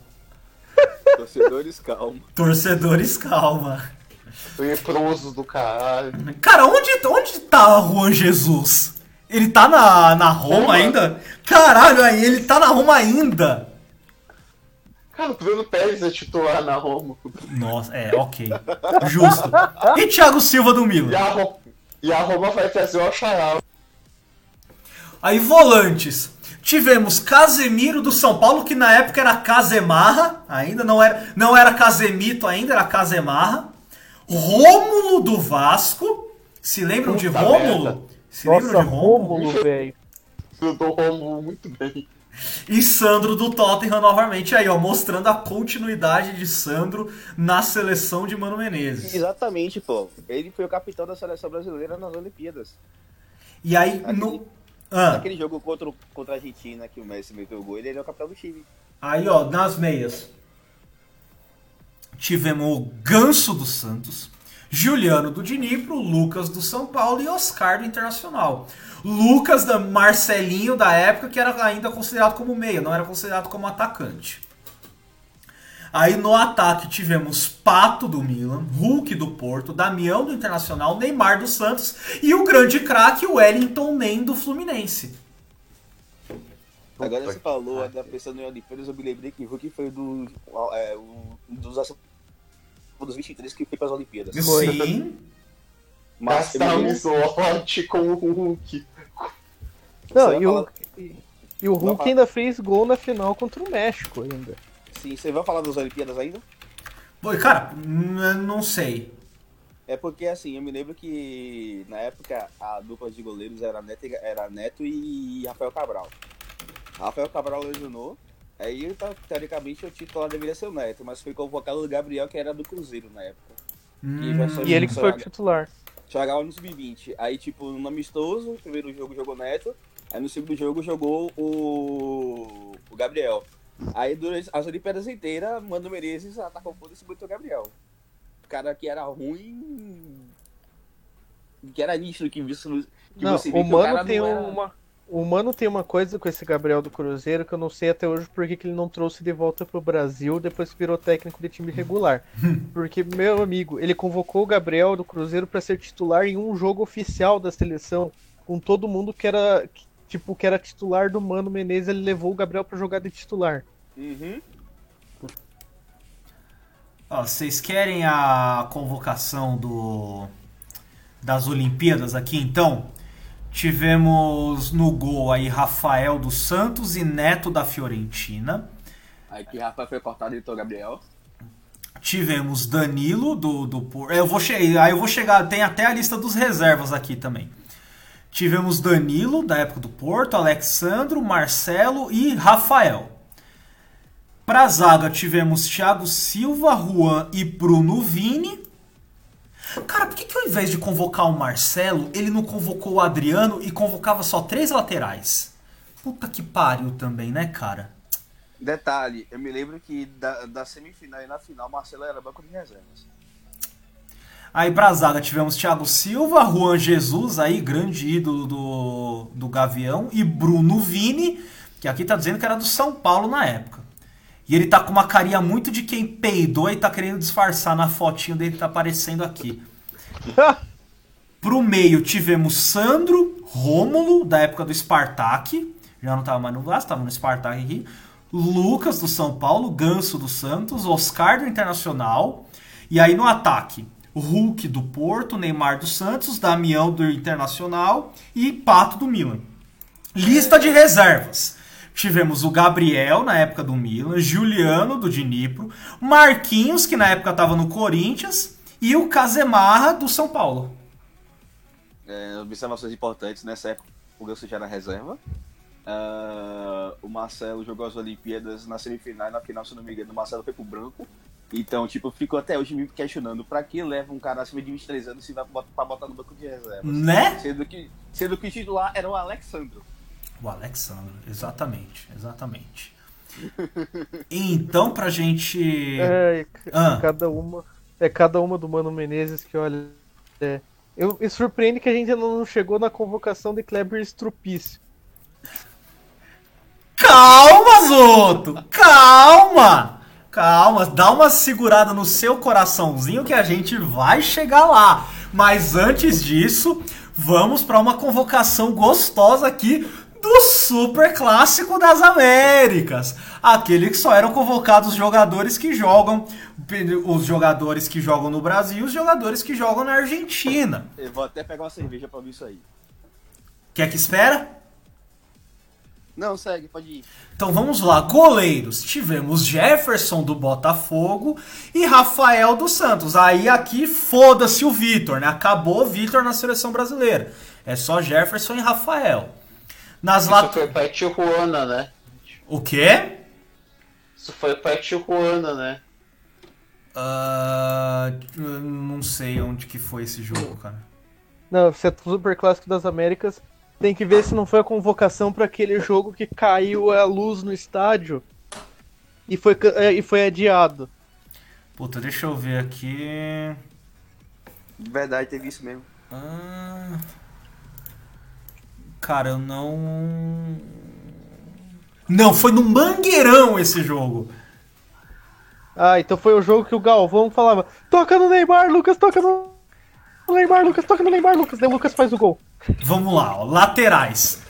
cara. Torcedores, calma. Torcedores, calma. Leproso do caralho. Cara, onde, onde tá Juan Jesus? Ele tá na, na Roma Roma? ainda? Caralho, aí ele tá na Roma ainda. Cara, o Bruno Pérez é titular na Roma. Nossa, é, ok. Justo. E Thiago Silva do E Milan? a, Ro- e a Roma vai trazer o Alxará. Aí volantes. Tivemos Casemiro do São Paulo, que na época era Casemarra, ainda não era, não era Casemito ainda, era Casemarra. Rômulo do Vasco. Se lembram de Puta Rômulo? merda. Se Nossa, lembram de Rômulo? Rômulo, velho. Eu dou Romulo muito bem. E Sandro do Tottenham novamente aí, ó, mostrando a continuidade de Sandro na seleção de Mano Menezes. Exatamente, pô. Ele foi o capitão da seleção brasileira nas Olimpíadas. E aí no ah, Naquele jogo contra, contra a Argentina, que o Messi meteu o gol, ele era o capitão do time. aí ó, nas meias. Tivemos o Ganso do Santos, Juliano do Dnipro, Lucas do São Paulo e Oscar do Internacional. Lucas da Marcelinho da época que era ainda considerado como meia, não era considerado como atacante. Aí no ataque tivemos Pato do Milan, Hulk do Porto, Damião do Internacional, Neymar do Santos e o grande craque Wellington Nem do Fluminense. Agora você falou, ainda pensando em Olimpíadas, eu me lembrei que o Hulk foi do, é, um dos, ace- um dos 23 que foi para as Olimpíadas. Sim. Mas Gastar um slot com o Hulk. Não, e o, falar- e o Hulk falar- ainda fez gol na final contra o México ainda. Sim, você vai falar das Olimpíadas ainda? Pô, cara, n- não sei. É porque assim, eu me lembro que na época a dupla de goleiros era Neto, e- era Neto e Rafael Cabral. Rafael Cabral lesionou, aí teoricamente o titular deveria ser o Neto, mas foi convocado o Gabriel, que era do Cruzeiro na época. E só- E ele que foi o titular. Jogava no sub-20. Aí, tipo, no amistoso, no primeiro jogo jogou Neto, aí no segundo jogo jogou o, o Gabriel. Aí durante as Olimpíadas inteiras, Mano Menezes atacou foda e botou o Gabriel. O cara que era ruim. Que era nítido que, viu, que Não, você viu o que o cara Mano tem não era... O Mano tem uma coisa com esse Gabriel do Cruzeiro que eu não sei até hoje por que que ele não trouxe de volta pro Brasil depois que virou técnico de time regular. Porque, meu amigo, ele convocou o Gabriel do Cruzeiro pra ser titular em um jogo oficial da seleção, com todo mundo que era. que, Tipo, que era titular do Mano Menezes, ele levou o Gabriel pra jogar de titular. Uhum. Ó, vocês querem a convocação do das Olimpíadas aqui então? Tivemos no gol aí Rafael dos Santos e Neto da Fiorentina. Aí que Rafa foi cortado e entrou Gabriel. Tivemos Danilo do do eu vou che- aí eu vou chegar, tem até a lista dos reservas aqui também. Tivemos Danilo da época do Porto, Alexandro, Marcelo e Rafael. Pra zaga tivemos Thiago Silva, Juan e Bruno Vini. Cara, por que, que ao invés de convocar o Marcelo, ele não convocou o Adriano e convocava só três laterais? Puta que pariu também, né, cara? Detalhe, eu me lembro que da, da semifinal e na final, Marcelo era banco de reservas. Aí pra zaga tivemos Thiago Silva, Juan Jesus, aí grande ídolo do, do Gavião, e Bruno Vini, que aqui tá dizendo que era do São Paulo na época. E ele tá com uma carinha muito de quem peidou e tá querendo disfarçar na fotinho dele que tá aparecendo aqui. Pro meio tivemos Sandro, Rômulo, da época do Spartak. Já não tava mais no Vasco, tava no Spartak aqui. Lucas do São Paulo, Ganso do Santos, Oscar do Internacional. E aí no ataque, Hulk do Porto, Neymar do Santos, Damião do Internacional e Pato do Milan. Lista de reservas. Tivemos o Gabriel na época do Milan, Juliano do Dnipro, Marquinhos, que na época estava no Corinthians, e o Casemarra do São Paulo. É, observações importantes nessa época, o Ganso já era reserva. Ah, o Marcelo jogou as Olimpíadas na semifinal e na final, se não me engano, o Marcelo foi pro branco. Então, tipo, eu fico até hoje me questionando pra que leva um cara acima de 23 anos se vai pra botar no banco de reservas. Né? Sendo que, sendo que o titular era o Alexandro. O Alexandre, exatamente, exatamente. Então, pra gente. É, c- Ah. cada uma. É cada uma do Mano Menezes que olha. É. Eu, me surpreende que a gente ainda não chegou na convocação de Kleber Strupício. Calma, Zoto! Calma! Calma, dá uma segurada no seu coraçãozinho que a gente vai chegar lá. Mas antes disso, vamos para uma convocação gostosa aqui do Super Clássico das Américas. Aquele que só eram convocados os jogadores que jogam, os jogadores que jogam no Brasil, os jogadores que jogam na Argentina. Eu vou até pegar uma cerveja pra ver isso aí. Quer que espera? Não, segue, pode ir. Então vamos lá, goleiros. Tivemos Jefferson do Botafogo e Rafael dos Santos. Aí aqui foda-se o Vitor, né? Acabou o Vitor na seleção brasileira. É só Jefferson e Rafael. Nas Isso lat... foi pra Tijuana, né? O quê? Isso foi pra Tijuana, né? Ah, não sei onde que foi esse jogo, cara. Não, se é Super Clássico das Américas, tem que ver se não foi a convocação para aquele jogo que caiu a luz no estádio e foi, é, e foi adiado. Puta, deixa eu ver aqui. De verdade, teve isso mesmo. Ah, cara, eu não. Não, foi no Mangueirão esse jogo. Ah, então foi o jogo que o Galvão falava: toca no Neymar, Lucas, toca no Neymar, Lucas, toca no Neymar, Lucas. Daí o Lucas faz o gol. Vamos lá, ó, laterais.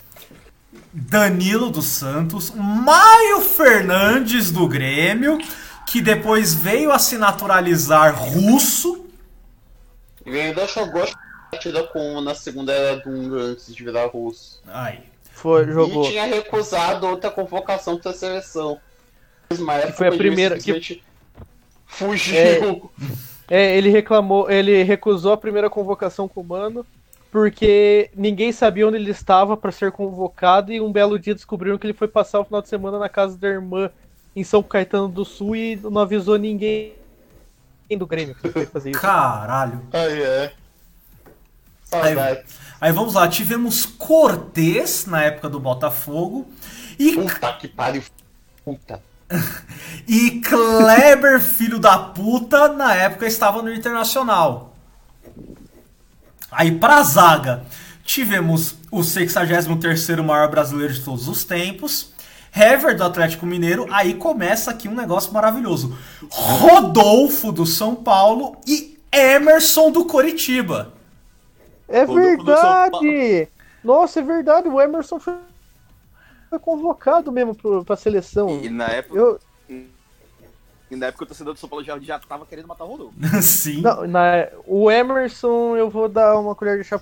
Danilo dos Santos, Maio Fernandes do Grêmio, que depois veio a se naturalizar russo. E ainda jogou a partida com na segunda era do antes de virar russo. Aí. Foi, jogou. E tinha recusado outra convocação da seleção. Época foi a primeira que- simplesmente Fugiu. É, ele reclamou, ele recusou a primeira convocação com o Mano, porque ninguém sabia onde ele estava para ser convocado e um belo dia descobriram que ele foi passar o final de semana na casa da irmã em São Caetano do Sul e não avisou ninguém do Grêmio que ele foi fazer isso. Caralho. Ai, é. Saudade. Aí vamos lá, tivemos Cortez na época do Botafogo e, Puta que pariu. Puta. e Kleber, filho da puta, na época estava no Internacional. Aí pra zaga, tivemos o 63º maior brasileiro de todos os tempos, Hever do Atlético Mineiro, aí começa aqui um negócio maravilhoso. Rodolfo do São Paulo e Emerson do Coritiba. É verdade! Nossa, é verdade, o Emerson foi, foi convocado mesmo pro, pra seleção. E na época, Eu, e na época o torcedor do São Paulo já, já tava querendo matar o Rodolfo. Sim. Não, na, o Emerson, eu vou dar uma colher de chá.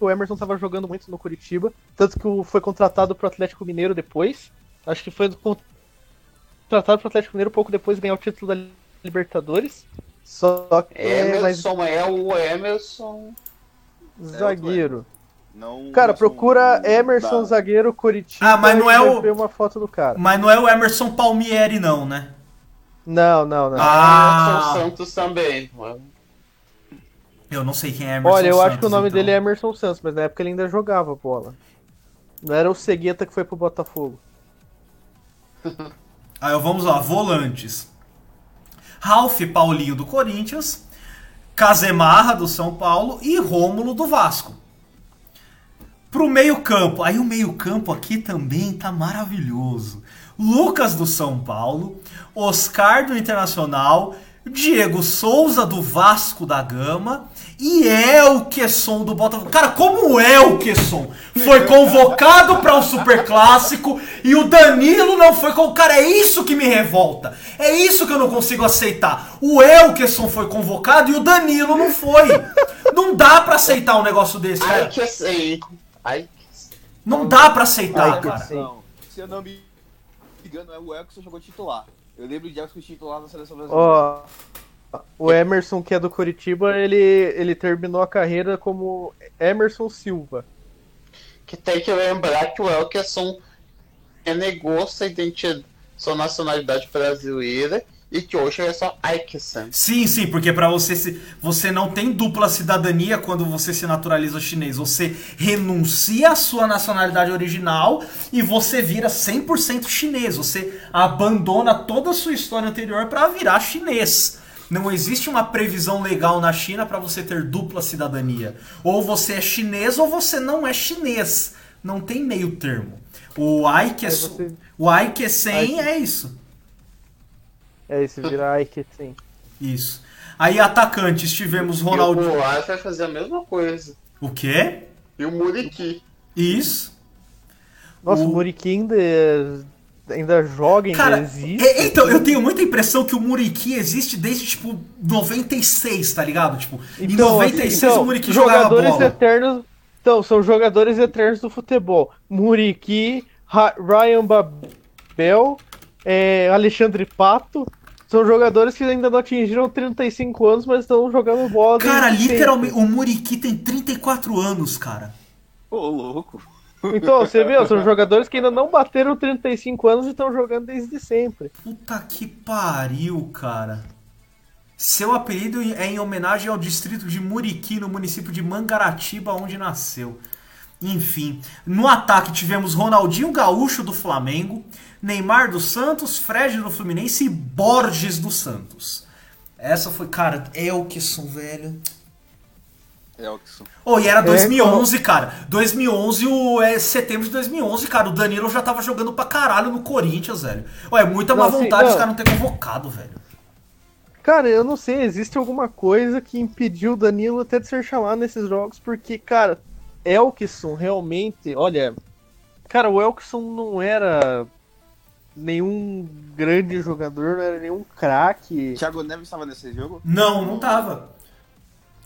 O Emerson tava jogando muito no Curitiba. Tanto que o- foi contratado pro Atlético Mineiro depois. Acho que foi contratado pro Atlético Mineiro pouco depois de ganhar o título da Libertadores. Só que é Emerson é o Emerson. zagueiro. Não, Cara, não procura Emerson zagueiro Curitiba. Ah, mas não é o- ver uma foto do cara. Mas não é o Emerson Palmieri, não, né? Não, não, não. Ah. Emerson Santos também. Eu não sei quem é Emerson Olha, eu acho que o Santos, nome então. dele é Emerson Santos, mas na época ele ainda jogava bola. Não era o Segueta que foi pro Botafogo. Aí vamos lá, volantes. Ralph Paulinho do Corinthians, Casemarra do São Paulo e Rômulo do Vasco. Pro meio-campo, aí o meio-campo aqui também tá maravilhoso. Lucas do São Paulo, Oscar do Internacional, Diego Souza do Vasco da Gama E é o Kesson do Botafogo. Cara, como é o Kesson? Foi convocado para o Super Clássico e o Danilo não foi com. Cara, é isso que me revolta. É isso que eu não consigo aceitar. O Elkeson foi convocado e o Danilo não foi. Não dá pra aceitar um negócio desse, Ai, cara. que assim. Ai, que Não dá pra aceitar, Ai, que cara. Não, se eu não me engano, é o Elkson jogou titular. Eu lembro de Elkson titular na seleção brasileira. Ó, o Emerson, que é do Curitiba, ele, ele terminou a carreira como Emerson Silva. que tem que lembrar que o Elkerson renegou sua identidade, sua nacionalidade brasileira e que hoje é só Aikson. Sim, sim, porque pra você se você não tem dupla cidadania quando você se naturaliza chinês. Você renuncia à sua nacionalidade original e você vira 100% chinês. Você abandona toda a sua história anterior pra virar chinês. Não existe uma previsão legal na China pra você ter dupla cidadania. Ou você é chinês ou você não é chinês. Não tem meio termo. O Aike Aí você- o Aikesen Aike- é isso. É, esse vira Ike, sim. Isso. Aí atacantes tivemos E o Ronaldinho. Goulart vai fazer a mesma coisa. O quê? E o Muriqui. Isso. Nossa, O- o, Muriqui ainda, ainda joga, ainda Cara, existe. é- então, eu tenho muita impressão que o Muriqui existe desde, tipo, 96, tá ligado? Tipo, em 96 então, o Muriqui jogava jogadores bola. eternos. Então, são jogadores eternos do futebol. Muriqui, Ryan Babel, é, Alexandre Pato. São jogadores que ainda não atingiram 35 anos, mas estão jogando bola. Cara, literalmente, o Muriqui tem 34 anos, cara. Ô, louco. Então, você viu? São jogadores que ainda não bateram 35 anos e estão jogando desde sempre. Puta que pariu, cara. Seu apelido é em homenagem ao distrito de Muriqui, no município de Mangaratiba, onde nasceu. Enfim, no ataque tivemos Ronaldinho Gaúcho do Flamengo, Neymar do Santos, Fred do Fluminense e Borges do Santos. Essa foi, cara, o que são, velho. Elkson. Oh, e era É, 2011, cara. 2011, o, é setembro de 2011, cara. O Danilo já tava jogando pra caralho no Corinthians, velho. Ué, muita má Não, sim, vontade não. os caras não ter convocado, velho. Cara, eu não sei, existe alguma coisa que impediu o Danilo até de ser chamado nesses jogos, porque, cara, Elkson realmente, olha, cara, o Elkson não era nenhum grande jogador, não era nenhum craque. Thiago Neves estava nesse jogo? Não, não tava.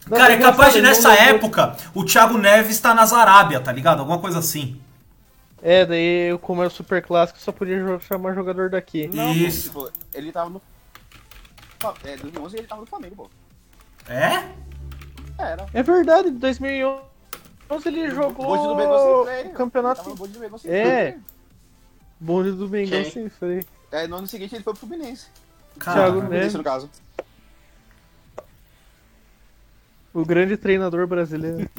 Não, cara, é capaz de nessa época o Thiago Neves tá nas Arábia, tá ligado? Alguma coisa assim. É, daí, como era o super clássico, só podia chamar jogador daqui. Não, Isso. pô, tipo, ele tava no. É, 2011 ele tava no Flamengo, pô. É? Era. É verdade, em 2011 ele jogou bonde do Mengão sem freio. o Ele campeonato tava no bonde do Mengão sem É. freio. bonde do Mengão sem freio. É, no ano seguinte ele foi pro Fluminense. Cara, Thiago Fluminense, Neves. no caso. O grande treinador brasileiro.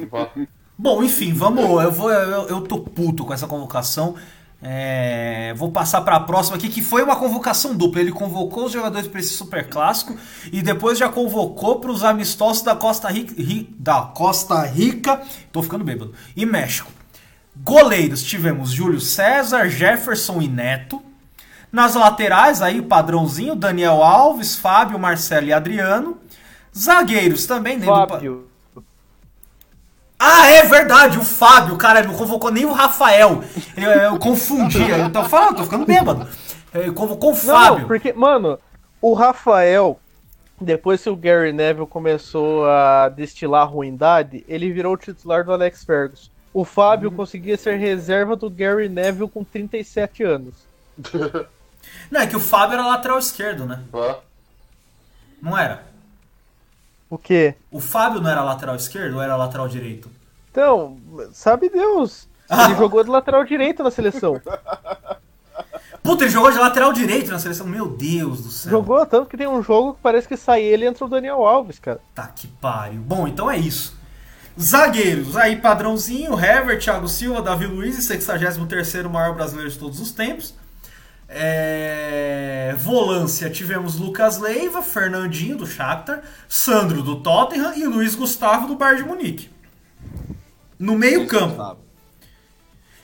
Bom, enfim, vamos. Eu vou. Eu, eu tô puto com essa convocação. É, vou passar pra próxima aqui, que foi uma convocação dupla. Ele convocou os jogadores para esse super clássico e depois já convocou para os amistosos da Costa Rica, Ri- da Costa Rica, tô ficando bêbado, e México. Goleiros tivemos Júlio César, Jefferson e Neto. Nas laterais, aí, padrãozinho, Daniel Alves, Fábio, Marcelo e Adriano. Zagueiros também, do pa- Fábio. ah, é verdade, o Fábio, cara, ele não convocou nem o Rafael. Eu, eu confundi, eu tô falando, tô ficando bêbado. Ele convocou o Fábio. não, porque, mano, o Rafael, depois que o Gary Neville começou a destilar ruindade, ele virou o titular do Alex Ferguson. O Fábio Uhum. conseguia ser reserva do Gary Neville com 37 anos. Não, é que o Fábio era lateral esquerdo, né? Não era? O quê? O Fábio não era lateral esquerdo ou era lateral direito? Então, sabe Deus. Ele jogou de lateral direito na seleção. Puta, ele jogou de lateral direito na seleção. Meu Deus do céu. Jogou tanto que tem um jogo que parece que sai ele e entra o Daniel Alves, cara. Tá que pariu. Bom, então é isso. Zagueiros, aí padrãozinho, Hever, Thiago Silva, Davi Luiz, 63º maior brasileiro de todos os tempos. É... Volância, tivemos Lucas Leiva, Fernandinho do Shakhtar, Sandro do Tottenham e Luiz Gustavo do Bayern de Munique. No meio campo.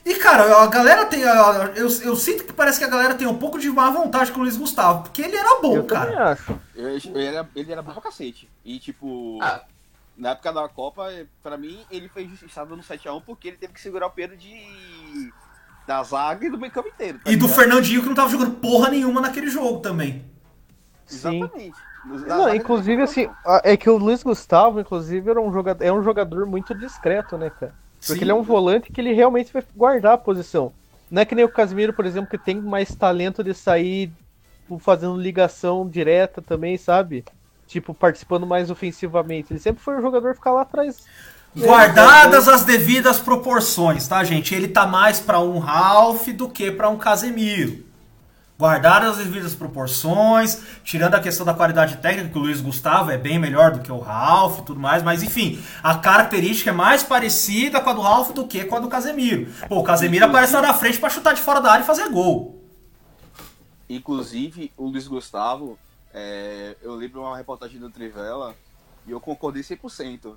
E cara, a galera tem. a- Eu, eu sinto que parece que a galera tem um pouco de má vontade com o Luiz Gustavo, porque ele era bom, eu também cara. acho. Eu- Ele era, ele era bom pra cacete. E tipo. Ah. Na época da Copa, pra mim, ele foi injustiçado no 7x1 porque ele teve que segurar o Pedro de. Da zaga e do meio campo inteiro. tá E do ligado? Fernandinho que não tava jogando porra nenhuma naquele jogo também. Sim. Exatamente. Não, inclusive, do assim, é que o Luiz Gustavo, inclusive, era um jogador, é um jogador muito discreto, né, cara? Porque Sim. ele é um volante que ele realmente vai guardar a posição. Não é que nem o Casimiro, por exemplo, que tem mais talento de sair tipo, fazendo ligação direta também, sabe? Tipo, participando mais ofensivamente. Ele sempre foi um jogador ficar lá atrás. Guardadas as devidas proporções, tá, gente? Ele tá mais pra um Ralph do que pra um Casemiro. Guardadas as devidas proporções, tirando a questão da qualidade técnica, que o Luiz Gustavo é bem melhor do que o Ralph e tudo mais, mas enfim, a característica é mais parecida com a do Ralph do que com a do Casemiro. Pô, o Casemiro aparece lá na frente pra chutar de fora da área e fazer gol. Inclusive, o Luiz Gustavo, é, eu lembro uma reportagem do Trivela e eu concordei 100%.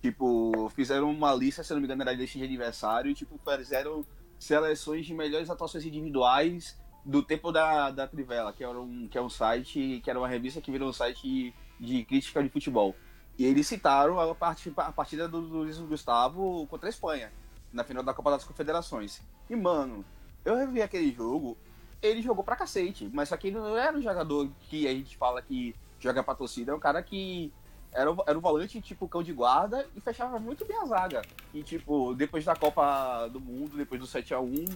Tipo, fizeram uma lista, se não me engano, era lista de aniversário, tipo, fizeram seleções de melhores atuações individuais do tempo da, da Trivela, que, era um, que é um site, que era uma revista que virou um site de crítica de futebol. E eles citaram a, part, a partida do Luiz Gustavo contra a Espanha, na final da Copa das Confederações. E, mano, eu revi aquele jogo, ele jogou pra cacete, mas só que ele não era um jogador que a gente fala que joga pra torcida, é um cara que era, o- era um volante tipo cão de guarda e fechava muito bem a zaga. E tipo, depois da Copa do Mundo, depois do 7x1,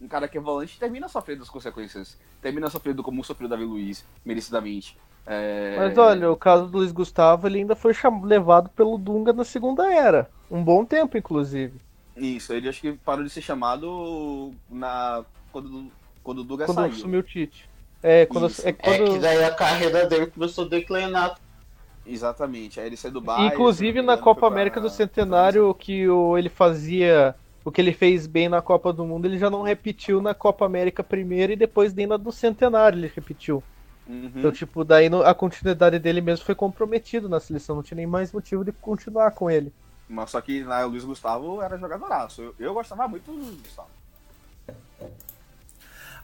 um cara que é volante termina sofrendo as consequências. Termina sofrendo como sofreu o Davi Luiz, merecidamente. É, Mas olha, o caso do Luiz Gustavo, ele ainda foi cham- levado pelo Dunga na segunda era. Um bom tempo, inclusive. Isso, ele acho que parou de ser chamado na quando, quando o Duga Quando saiu. assumiu o Tite. É, quando, Isso. é É quando... que daí a carreira dele começou a declinar. Exatamente, aí ele saiu do Bayern. se Inclusive na Copa pra- América do Centenário, que o, ele fazia. O que ele fez bem na Copa do Mundo, ele já não repetiu na Copa América primeiro e depois nem na do Centenário ele repetiu. Uhum. Então, tipo, daí no- a continuidade dele mesmo foi comprometido na seleção, não tinha nem mais motivo de continuar com ele. Mas só que lá, o Luiz Gustavo era jogadoraço. Eu, eu gostava muito do Luiz Gustavo.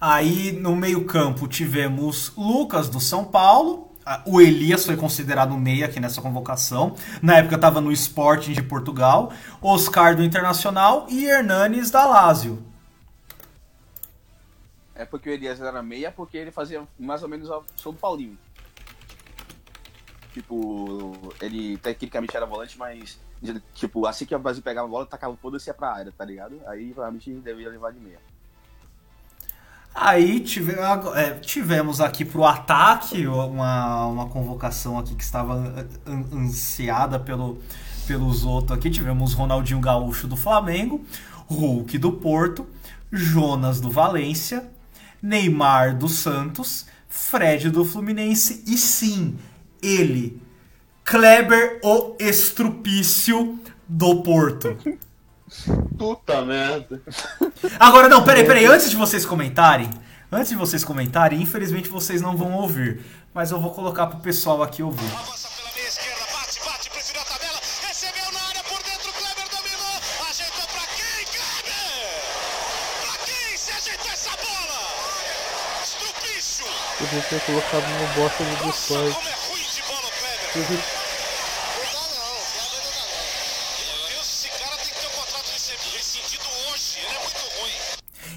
Aí no meio-campo tivemos Lucas do São Paulo. O Elias foi considerado meia aqui nessa convocação. Na época estava no Sporting de Portugal. Oscar do Internacional e Hernanes da Lazio. É porque o Elias era meia, porque ele fazia mais ou menos som do Paulinho. Tipo, ele tecnicamente era volante, mas tipo, assim que o Brasil pegava a bola, tacava foda-se ia pra área, tá ligado? Aí provavelmente devia levar de meia. Aí tive- é, tivemos aqui pro ataque uma, uma convocação aqui que estava an- an- ansiada pelo, pelos outros aqui. Tivemos Ronaldinho Gaúcho do Flamengo, Hulk do Porto, Jonas do Valência, Neymar do Santos, Fred do Fluminense e sim, ele, Kleber o Estrupício do Porto. Puta merda. Agora, não, peraí, peraí, antes de vocês comentarem, antes de vocês comentarem, infelizmente vocês não vão ouvir, mas eu vou colocar pro pessoal aqui ouvir. Avança pela meia esquerda, bate, bate, preferiu a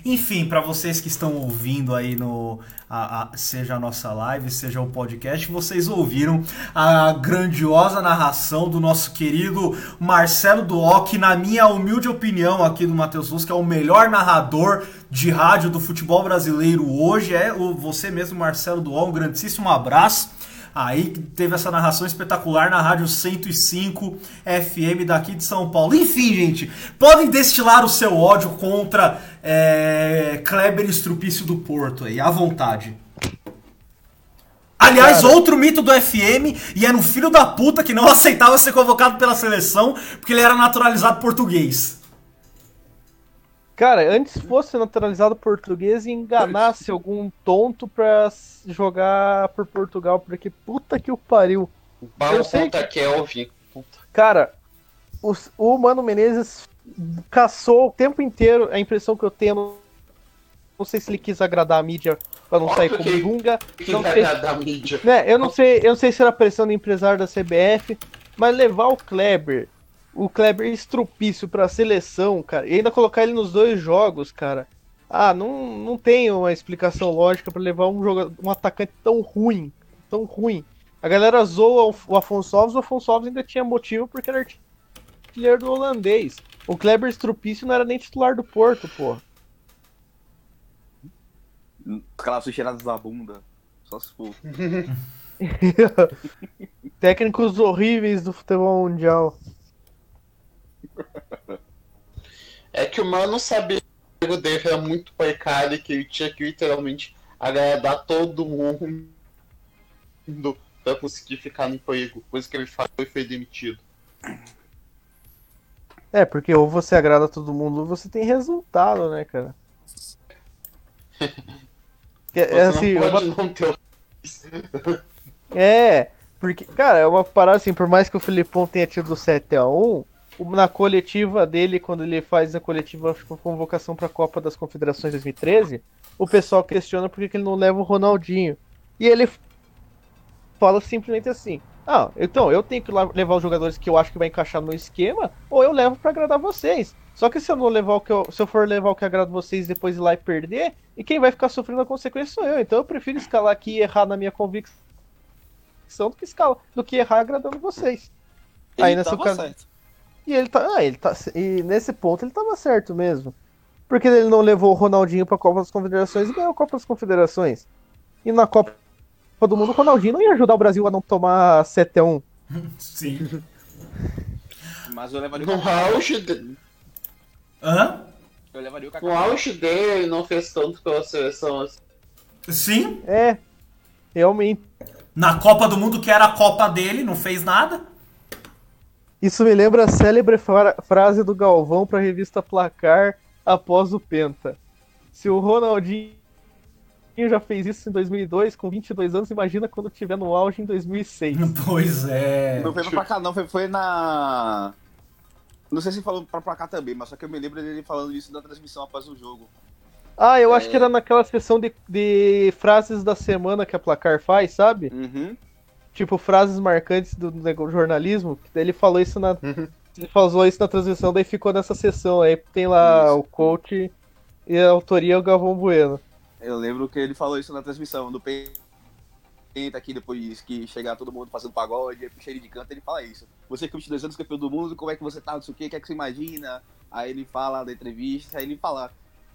Enfim, pra vocês que estão ouvindo aí no a- a- seja a nossa live, seja o podcast, vocês ouviram a grandiosa narração do nosso querido Marcelo Duoc, na minha humilde opinião aqui do Matheus Luz, que é o melhor narrador de rádio do futebol brasileiro hoje, é o você mesmo Marcelo Duoc, um grandíssimo abraço. Aí teve essa narração espetacular na Rádio 105 FM daqui de São Paulo. Enfim, gente, podem destilar o seu ódio contra é, Kleber Estrupício do Porto aí, à vontade. Aliás, outro mito do FM, e era um filho da puta que não aceitava ser convocado pela seleção porque ele era naturalizado português. Cara, antes fosse naturalizado português e enganasse algum tonto pra jogar por Portugal, porque puta que o pariu. Bala sei contra Kelvin. Puta. Cara, os- o Mano Menezes caçou o tempo inteiro, a impressão que eu tenho, não- sei se ele quis agradar a mídia pra não sair Óbvio como que- Dunga, Que não sei, dar da mídia. né, eu não sei, eu não sei se era pressão do empresário da CBF, Mas levar o Kleber, o Kleber estrupício pra seleção, cara, e ainda colocar ele nos dois jogos, cara. Ah, não, não tem uma explicação lógica pra levar um, jogador, um atacante tão ruim, tão ruim. A galera zoa o Afonso Alves, o Afonso Alves ainda tinha motivo porque era artilheiro do holandês. O Kleber Estrupício não era nem titular do Porto, pô. Aquelas cheiradas da bunda. Só se for. Técnicos horríveis do futebol mundial. É que o mano sabia que o dele era muito precário que ele tinha que literalmente agradar todo mundo pra conseguir ficar no emprego. Coisa que ele falou e foi demitido. É, porque ou você agrada todo mundo ou você tem resultado, né, cara? Você é, assim, não pode uma- não ter É, porque, cara, é uma parada assim, por mais que o Filipão tenha tido 7x1, o- na coletiva dele, quando ele faz a coletiva com convocação pra Copa das Confederações 2013, o pessoal questiona por que ele não leva o Ronaldinho. E ele fala simplesmente assim: Ah, então eu tenho que levar os jogadores que eu acho que vai encaixar no esquema, ou eu levo pra agradar vocês. Só que se eu não levar o que eu, se eu for levar o que agrada vocês depois ir lá e perder, e quem vai ficar sofrendo a consequência sou eu. Então eu prefiro escalar aqui e errar na minha convicção do que escala, do que errar agradando vocês. Aí Ele nessa tava ocasião- certo. E ele tá, ah, ele tá, e nesse ponto ele tava certo mesmo. Porque ele não levou o Ronaldinho pra Copa das Confederações e ganhou a Copa das Confederações. E na Copa do Mundo o Ronaldinho não ia ajudar o Brasil a não tomar 7 a 1. Sim. Mas eu levaria o No Kaká. auge, de- Hã? Eu levaria o no Kaká. auge dele, ele não fez tanto pela seleção assim. Sim. É. Realmente. Na Copa do Mundo, que era a Copa dele, não fez nada. Isso me lembra a célebre fra- frase do Galvão pra revista Placar após o Penta. Se o Ronaldinho já fez isso em 2002, com 22 anos, imagina quando tiver no auge em 2006. Pois é. Não foi pra cá, não. Foi, foi na. Não sei se falou pra, cá também, mas só que eu me lembro dele falando isso na transmissão após o jogo. Ah, eu acho É. que era naquela sessão de, de frases da semana que a Placar faz, sabe? Uhum. Tipo, frases marcantes do, jornalismo. que daí Ele falou isso na. Uhum. Ele falou isso na transmissão, daí ficou nessa sessão. Aí tem lá Isso. o coach e a autoria é o Galvão Bueno. Eu lembro que ele falou isso na transmissão do Penta aqui depois que chegar todo mundo fazendo pagode, cheio de canto, ele fala isso. Você com 22 anos, campeão do mundo, como é que você tá, não sei o que, o que é que você imagina? Aí ele fala da entrevista, aí ele fala.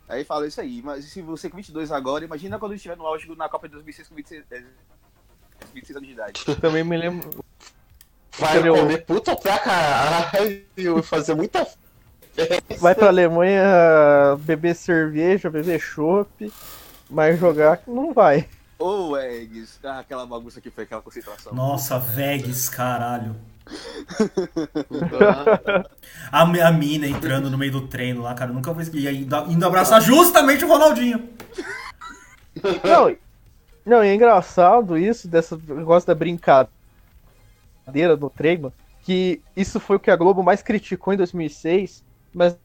Aí fala isso aí, mas se você com 22 agora, imagina quando estiver no auge na Copa de 2006 com 26, é, 26 anos de idade. Também me lembro. Vai Entendeu? comer puta pra caralho e fazer muita. Vai pra Alemanha beber cerveja, beber chopp, mas jogar não vai. Ô, Eggs, ah, aquela bagunça que foi aquela concentração. Nossa, Vegas, caralho. A, a mina entrando no meio do treino lá, cara. eu Nunca vou esquecer. E aí, indo, indo abraçar justamente o Ronaldinho. Não, não, e é engraçado isso, dessa negócio da brincadeira no treino, que isso foi o que a Globo mais criticou em 2006, mas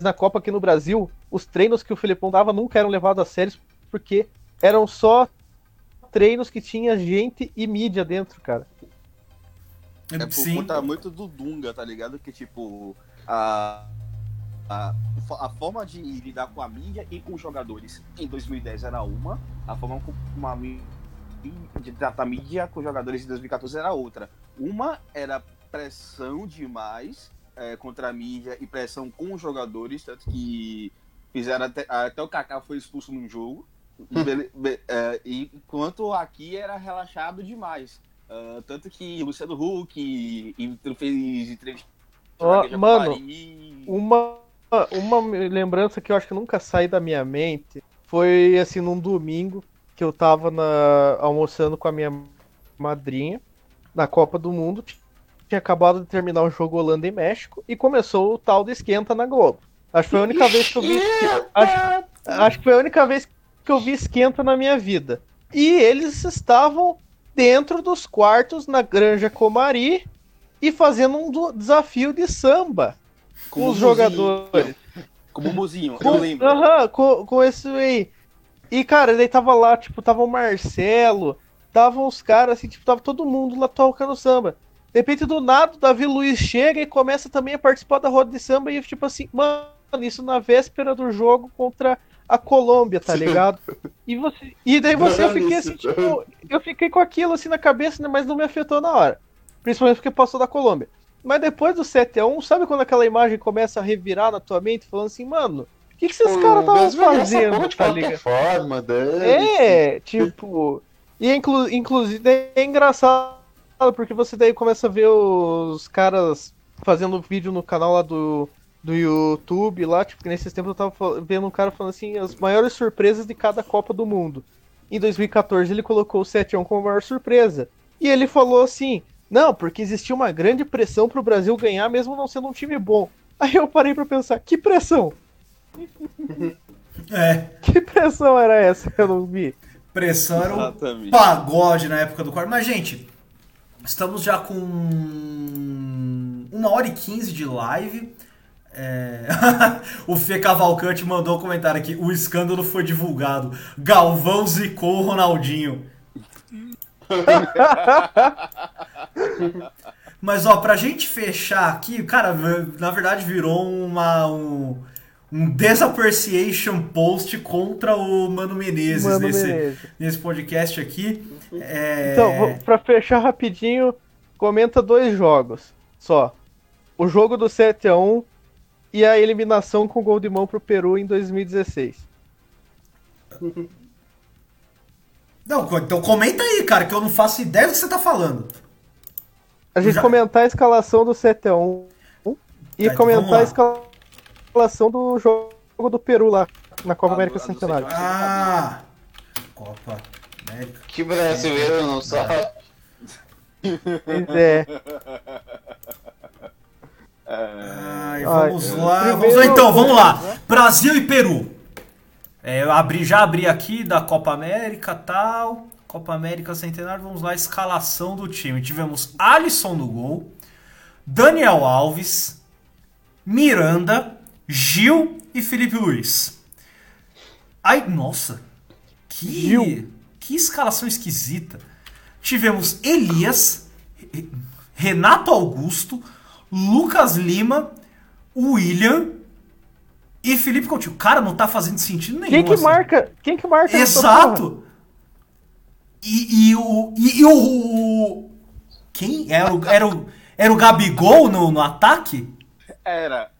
na Copa aqui no Brasil, os treinos que o Filipão dava nunca eram levados a sério, porque eram só treinos que tinha gente e mídia dentro, cara. É por Sim. conta muito do Dunga, tá ligado? Que tipo, a, a, a forma de lidar com a mídia e com os jogadores em 2010 era uma, a forma como a mídia de tratar a mídia com os jogadores em 2014 era outra. Uma era pressão demais é, contra a mídia e pressão com os jogadores, tanto que fizeram até, até o Kaká foi expulso num jogo. Bele- be- é, e enquanto aqui era relaxado demais. Ah, tanto que Luciano Huck e, e fez entrevista mano, Paris. Uma, uma lembrança que eu acho que nunca sai da minha mente foi assim num domingo que eu tava na, almoçando com a minha madrinha na Copa do Mundo. Tinha acabado de terminar o jogo Holanda e México e começou o tal de esquenta na Globo. Acho que foi a única vez que eu vi. Acho, acho que foi a única vez que eu vi esquenta na minha vida. E eles estavam dentro dos quartos na Granja Comari e fazendo um do- desafio de samba com os jogadores. Como o Muzinho, Com, eu lembro. aham, com, com esse aí. E, cara, daí tava lá, tipo, tava o Marcelo, tava os caras, assim, tipo, tava todo mundo lá tocando samba. De repente, do nada, o Davi Luiz chega e começa também a participar da roda de samba e tipo assim, mano, isso na véspera do jogo contra a Colômbia, tá ligado? E você. E daí você eu fiquei assim, tipo, eu fiquei com aquilo assim na cabeça, né, mas não me afetou na hora. Principalmente porque passou da Colômbia. Mas depois do 7x1, sabe quando aquela imagem começa a revirar na tua mente, falando assim, mano, o que, que esses caras estavam fazendo, de tá ligado? forma, dane É, tipo. E inclu, inclusive é engraçado porque você daí começa a ver os caras fazendo vídeo no canal lá do, do YouTube lá, tipo, que nesses tempos eu tava vendo um cara falando assim, as maiores surpresas de cada Copa do Mundo. Em 2014 ele colocou o 7x1 como a maior surpresa. E ele falou assim, não, porque existia uma grande pressão pro Brasil ganhar mesmo não sendo um time bom. Aí eu parei pra pensar, que pressão? É, Que pressão era essa que eu não vi? pressão era um Exatamente. pagode na época do quarto. Mas, gente, estamos já com uma hora e quinze de live. É, o Fê Cavalcante mandou um comentário aqui. O escândalo foi divulgado. Galvão zicou o Ronaldinho. Mas ó, pra gente fechar aqui, cara, na verdade virou uma um, um desappreciation post contra o Mano Menezes Mano nesse, Menezes. nesse podcast aqui. É, Então, pra fechar rapidinho, comenta dois jogos só. O jogo do 7x1 e a eliminação com gol de mão pro Peru em 2016. Não, então comenta aí, cara, que eu não faço ideia do que você tá falando. A gente Já- comentar a escalação do 7x1 e Tá, então comentar a escalação do jogo do Peru lá na Copa Ah, América do- ah, do Centenário. Ah! Copa América. Que brasileiro não sabe. É, Ai, Ai, vamos é. lá. Primeiro- Vamos lá então, vamos lá. Brasil e Peru. É, eu abri, já abri aqui da Copa América tal. Copa América Centenário, vamos lá, escalação do time. Tivemos Alisson no gol, Daniel Alves, Miranda, Gil e Felipe Luiz. Ai, nossa. Que, Gil. que escalação esquisita. Tivemos Elias, Renato Augusto, Lucas Lima, William e Felipe Coutinho. Cara, não tá fazendo sentido nenhum. quem que assim. marca? Quem que marca? Exato! E, e o. E, e o, o- Quem? Era o, era o, era o Gabigol no, no ataque? Era.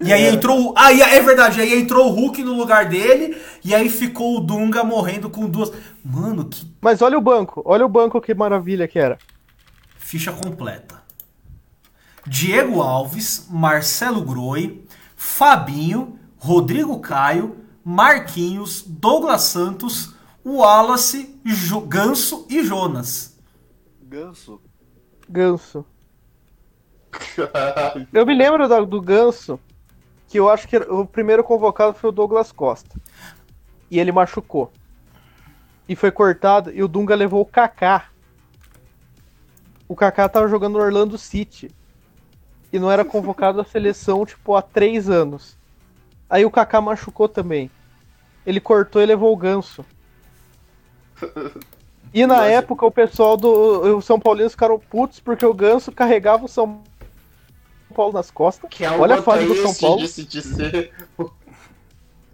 E aí entrou. o- Ah, e é verdade, aí entrou o Hulk no lugar dele, e aí ficou o Dunga morrendo com duas. Mano, que Mas olha o banco, olha o banco que maravilha que era. ficha completa. Diego Alves, Marcelo Groi, Fabinho, Rodrigo Caio, Marquinhos, Douglas Santos, Wallace, Jo- Ganso e Jonas. Ganso. Ganso. Eu me lembro da- do Ganso, que eu acho que o primeiro convocado foi o Douglas Costa. E ele machucou. E foi cortado, e o Dunga levou o Kaká. O Kaká tava jogando no Orlando City. E não era convocado à seleção, tipo, há três anos. Aí o Kaká machucou também. Ele cortou e levou o Ganso. E na Nossa. época o pessoal do o São Paulinos ficaram putos porque o Ganso carregava o São Paulo nas costas. Que é Olha a fase do São Paulo. de se dizer.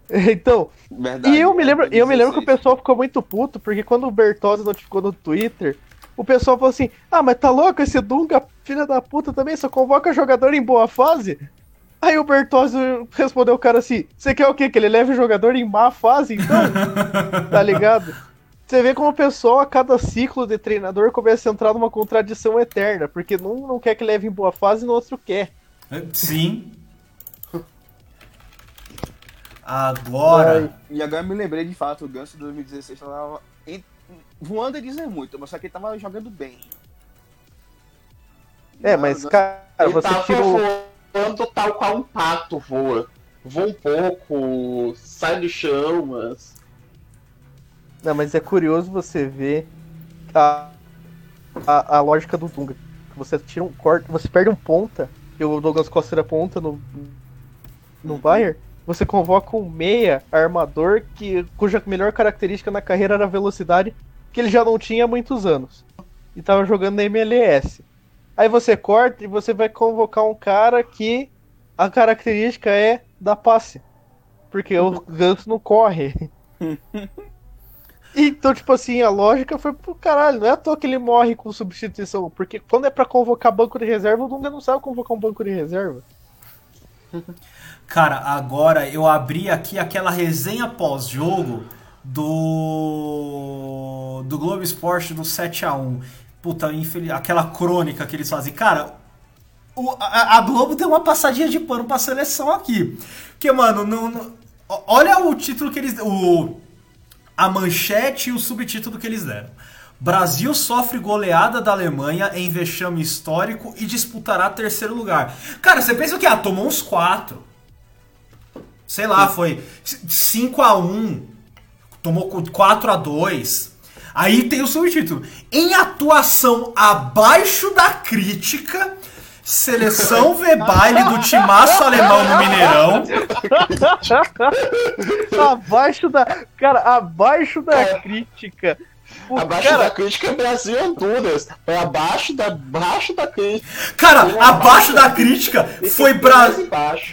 Então, Verdade. e eu me lembro, eu me lembro que o 16. pessoal ficou muito puto, porque quando o Bertozzi notificou no Twitter, o pessoal falou assim: Ah, mas tá louco esse Dunga, filha da puta também, só convoca jogador em boa fase? Aí o Bertozzi respondeu o cara assim: Você quer o quê? Que ele leve o jogador em má fase, então? tá ligado? Você vê como o pessoal, a cada ciclo de treinador, começa a entrar numa contradição eterna, porque num não quer que leve em boa fase e no outro quer. Sim. Agora. Ai. E agora eu me lembrei de fato, o Ganso 2016 tava voando a dizer muito, mas só que ele tava jogando bem. É, mas, Não, cara, Ele você o. voando tal qual um pato voa. Voa um pouco, sai do chão, mas. Não, mas é curioso você ver a, a, a lógica do Dunga. Você tira um corte, você perde um ponta, e o Douglas Costa era ponta no, no Bayern, você convoca um meia armador que, cuja melhor característica na carreira era a velocidade, que ele já não tinha há muitos anos. E tava jogando na MLS. Aí você corta e você vai convocar um cara que a característica é da passe. Porque o Ganso não corre. Então, tipo assim, a lógica foi pro caralho. Não é à toa que ele morre com substituição. Porque quando é pra convocar banco de reserva, o Dunga não sabe convocar um banco de reserva. Cara, agora eu abri aqui aquela resenha pós-jogo do do Globo Esporte do 7 a 1 Puta, infeliz... aquela crônica que eles fazem. Cara, o- a, a Globo tem uma passadinha de pano pra seleção aqui. Porque, mano, não, olha o título que eles. O, a manchete e o subtítulo que eles deram. Brasil sofre goleada da Alemanha em vexame histórico e disputará terceiro lugar. Cara, você pensa o que? Ah, tomou uns quatro. Sei lá, foi 5 a 1 tomou 4 a 2 Aí tem o subtítulo. Em atuação abaixo da crítica, seleção vê baile do timaço alemão no Mineirão. abaixo da. Cara, abaixo da crítica. O Abaixo cara, da crítica é Brasil e Honduras. É abaixo da, abaixo da crítica. Cara, abaixo da crítica foi, Bra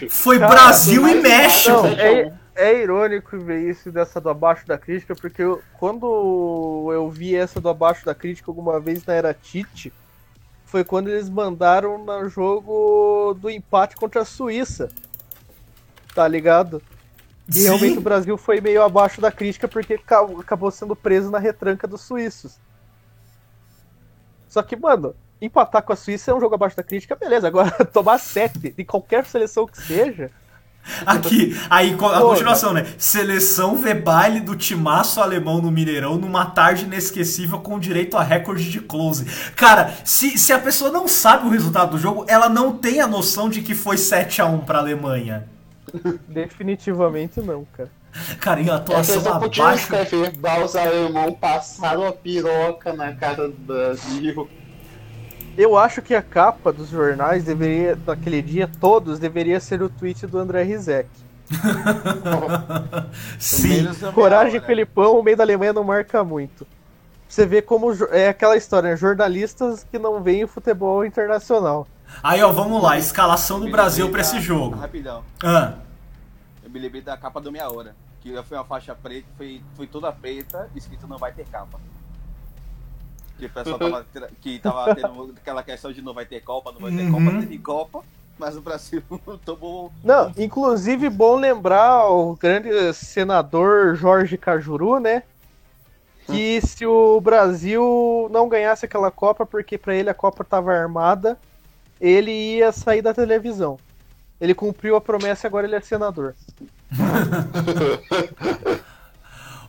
foi Cara, Brasil e México. Não, é, é irônico ver isso dessa do abaixo da crítica, porque eu- quando eu vi essa do abaixo da crítica alguma vez na era Tite, foi quando eles mandaram no jogo do empate contra a Suíça. Tá ligado? E Sim. realmente o Brasil foi meio abaixo da crítica porque ca- acabou sendo preso na retranca dos suíços. Só que, mano, empatar com a Suíça é um jogo abaixo da crítica, beleza. Agora, tomar sete de qualquer seleção que seja. Aqui, aí a continuação, né? Seleção vê baile do timaço alemão no Mineirão numa tarde inesquecível com direito a recorde de close. Cara, se, se a pessoa não sabe o resultado do jogo, ela não tem a noção de que foi 7 a 1 pra Alemanha. Definitivamente não, cara. Cara, em Essa atuação só podia abaixo. escrever os alemão passaram a piroca na cara do Brasil. Eu acho que a capa dos jornais deveria, daquele dia, todos, deveria ser o tweet do André Rizek. Sim. Minha Coragem, hora. Felipão, o meio da Alemanha não marca muito. Você vê como é aquela história, né? jornalistas que não veem o futebol internacional. Aí, ó, vamos lá. Escalação do Brasil pra esse jogo. Rapidão. Ah, Eu me lembrei da capa do Meia Hora. Que foi uma faixa preta, foi, foi toda preta, escrito não vai ter capa. Que o pessoal tava, que tava tendo aquela questão de não vai ter Copa, não vai ter Uhum. Copa, teve Copa, mas o Brasil tomou. Não, inclusive bom lembrar o grande senador Jorge Cajuru, né? Que se o Brasil não ganhasse aquela Copa, porque pra ele a Copa tava armada, ele ia sair da televisão. Ele cumpriu a promessa e agora ele é senador.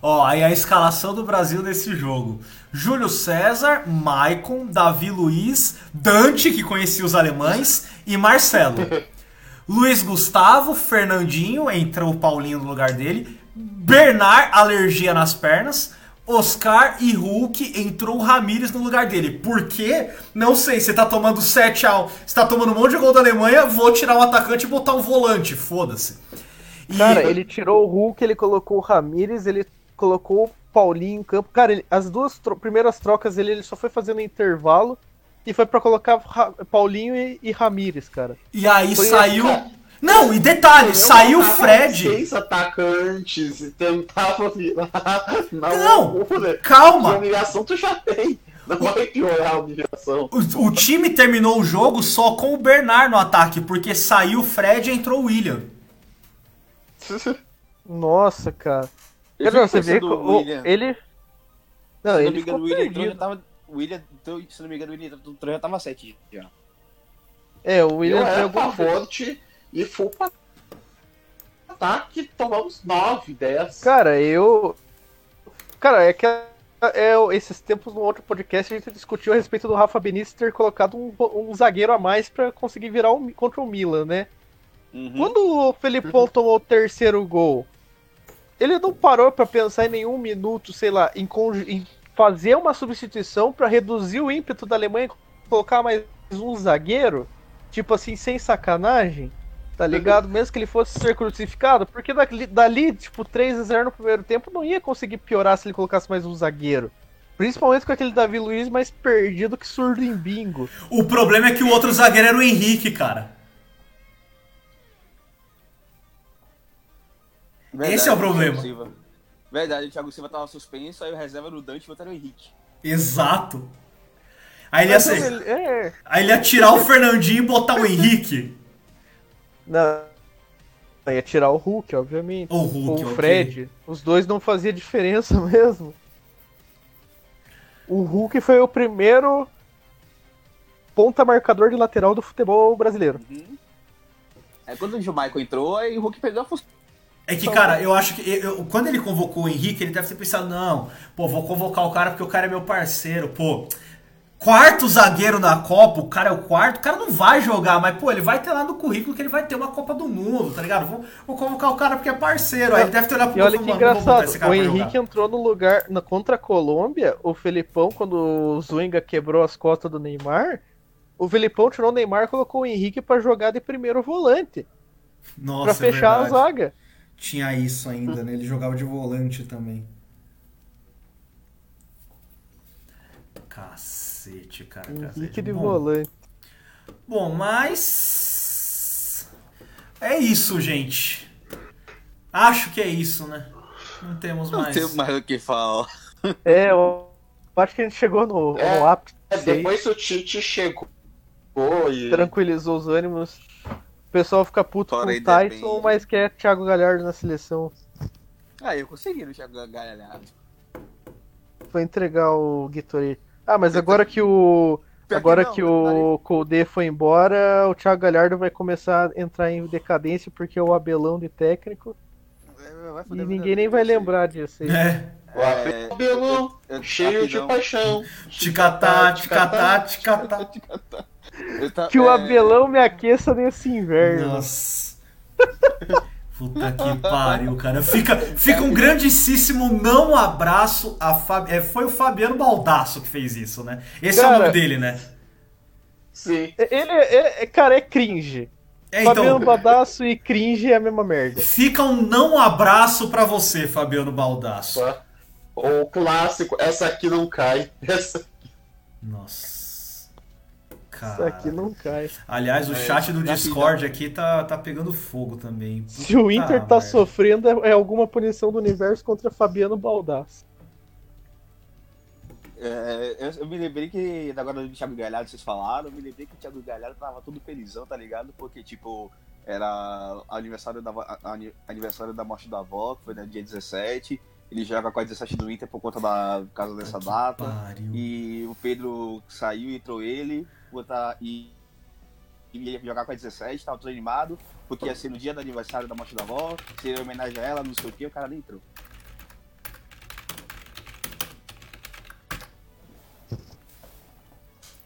Ó, aí a escalação do Brasil nesse jogo. Júlio César, Maicon, Davi Luiz, Dante, que conhecia os alemães, e Marcelo. Luiz Gustavo, Fernandinho, entrou o Paulinho no lugar dele. Bernard, alergia nas pernas. Oscar e Hulk, entrou o Ramires no lugar dele. Por quê? Não sei, você tá tomando 7 a 1 Você tá tomando um monte de gol da Alemanha, vou tirar o atacante e botar um volante, foda-se. E- Cara, ele tirou o Hulk, ele colocou o Ramires, ele colocou o Paulinho em campo. Cara, ele- as duas tro- primeiras trocas dele, ele só foi fazendo intervalo e foi pra colocar Ra- Paulinho e, e Ramires, cara. E aí Foi saiu. essa- Não, e detalhe, Eu saiu o Fred. Seis atacantes e tentava virar na Não, calma. humilhação tu já tem. Não vai piorar a humilhação. O, o time terminou o jogo só com o Bernard no ataque, porque saiu o Fred e entrou o William. Nossa, cara. Eu Não, você vê o- William, ele. Não, se não ele me engano, ficou o William entrou, já tava. O William, então, se não me engano, o William entrou, já tava 7 já. É, o William era pegou. pavote e full pra ataque, tomamos 9, 10. Cara, eu. Cara, é que é, esses tempos no outro podcast a gente discutiu a respeito do Rafa Benítez ter colocado um, um zagueiro a mais pra conseguir virar o contra o Milan, né? Uhum. Quando o Felipão tomou o terceiro gol, ele não parou pra pensar em nenhum minuto, sei lá, em, em fazer uma substituição pra reduzir o ímpeto da Alemanha e colocar mais um zagueiro? Tipo assim, sem sacanagem? Tá ligado? Mesmo que ele fosse ser crucificado, porque dali, dali tipo, 3 a 0 no primeiro tempo não ia conseguir piorar se ele colocasse mais um zagueiro. Principalmente com aquele Davi Luiz mais perdido que surdo em bingo. O problema é que o outro zagueiro era o Henrique, cara. Esse é o problema. Thiago. Verdade, o Thiago Silva tava suspenso, aí o reserva do Dante botaram o Henrique. Exato. Aí ele ia, ser- ele- é, aí ele ia tirar o Fernandinho e botar o Henrique. não, ia tirar o Hulk, obviamente. O Hulk, Ou o Fred. Os dois não fazia diferença mesmo. O Hulk foi o primeiro ponta marcador de lateral do futebol brasileiro. Aí quando o Gilmaico entrou, aí o Hulk perdeu a função. É que, cara, eu acho que eu- eu- quando ele convocou o Henrique, ele deve ter pensado, não, pô, vou convocar o cara porque o cara é meu parceiro, pô. Quarto zagueiro na Copa, o cara é o quarto, o cara não vai jogar, mas, pô, ele vai ter lá no currículo que ele vai ter uma Copa do Mundo, tá ligado? Vou, vou convocar o cara porque é parceiro. Aí ele deve ter olhado pro E olha que e falado, "Mano, não vou botar esse engraçado, cara o Henrique jogar." entrou no lugar na, contra a Colômbia, o Felipão, quando o Zunga quebrou as costas do Neymar, o Felipão tirou o Neymar e colocou o Henrique pra jogar de primeiro volante, Nossa, pra é fechar a verdade. zaga. Tinha isso ainda, né? Ele jogava de volante também. Cacete, cara. Henrique cacete. de Bom, volante. Bom, mas. É isso, gente. Acho que é isso, né? Não temos Não mais. tem mais o que falar. É, eu acho que a gente chegou no, É, no ápice, É, depois que o Tite chegou e. tranquilizou os ânimos. O pessoal fica puto Porém, com o Tyson, depende. mas quer Thiago Galhardo na seleção. Ah, eu consegui no Thiago Galhardo. Foi entregar o Guitorê. Ah, mas agora que o. Pior Agora não, que o Colde foi embora, o Thiago Galhardo vai começar a entrar em decadência porque é o Abelão de técnico. Vai E ninguém nem vai lembrar disso aí. É. O Abelão, eu- eu- cheio de paixão. Ticatá, ticatá, ticatá. Ta- Que o é, Abelão me aqueça nesse inverno. Nossa. Puta que pariu, cara. Fica, fica um grandíssimo não abraço a Fab... é, Foi o Fabiano Baldasso que fez isso, né? Esse é o Cara, nome dele, né? Sim. Ele é, é- cara, é cringe. É, Fabiano então, Badaço e cringe é a mesma merda. fica um não abraço pra você, Fabiano Baldasso. O clássico, essa aqui não cai. Essa... Nossa. Isso Cara. aqui não cai. Aliás, o É, chat do. Discord aqui tá, tá pegando fogo também. Se o Inter Puta tá merda. sofrendo, é alguma punição do universo contra Fabiano Baldasso. É, eu, eu me lembrei que, agora do Thiago Galhardo, vocês falaram, eu me lembrei que o Thiago Galhardo tava todo felizão, tá ligado? Porque, tipo, era aniversário da, aniversário da morte da avó, que foi no dia 17. Ele joga com a 17 do Inter por conta da por causa dessa Que data. pariu. E o Pedro saiu e entrou ele, botar, e, e ia jogar com a 17, tava todo animado, porque ia ser no dia do aniversário da morte da avó, seria homenagem a ela, não sei o que, o cara nem entrou.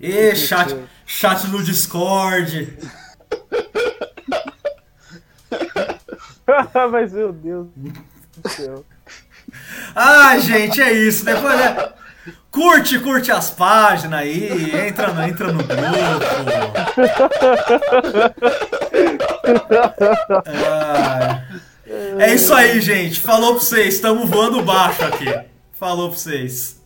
Ê, chat, chat no Discord. Mas meu Deus do céu. Ah, gente, é isso. Depois, né? Curte, curte as páginas aí, entra no, entra no grupo. É isso aí, gente. Falou pra vocês. Estamos voando baixo aqui. Falou pra vocês.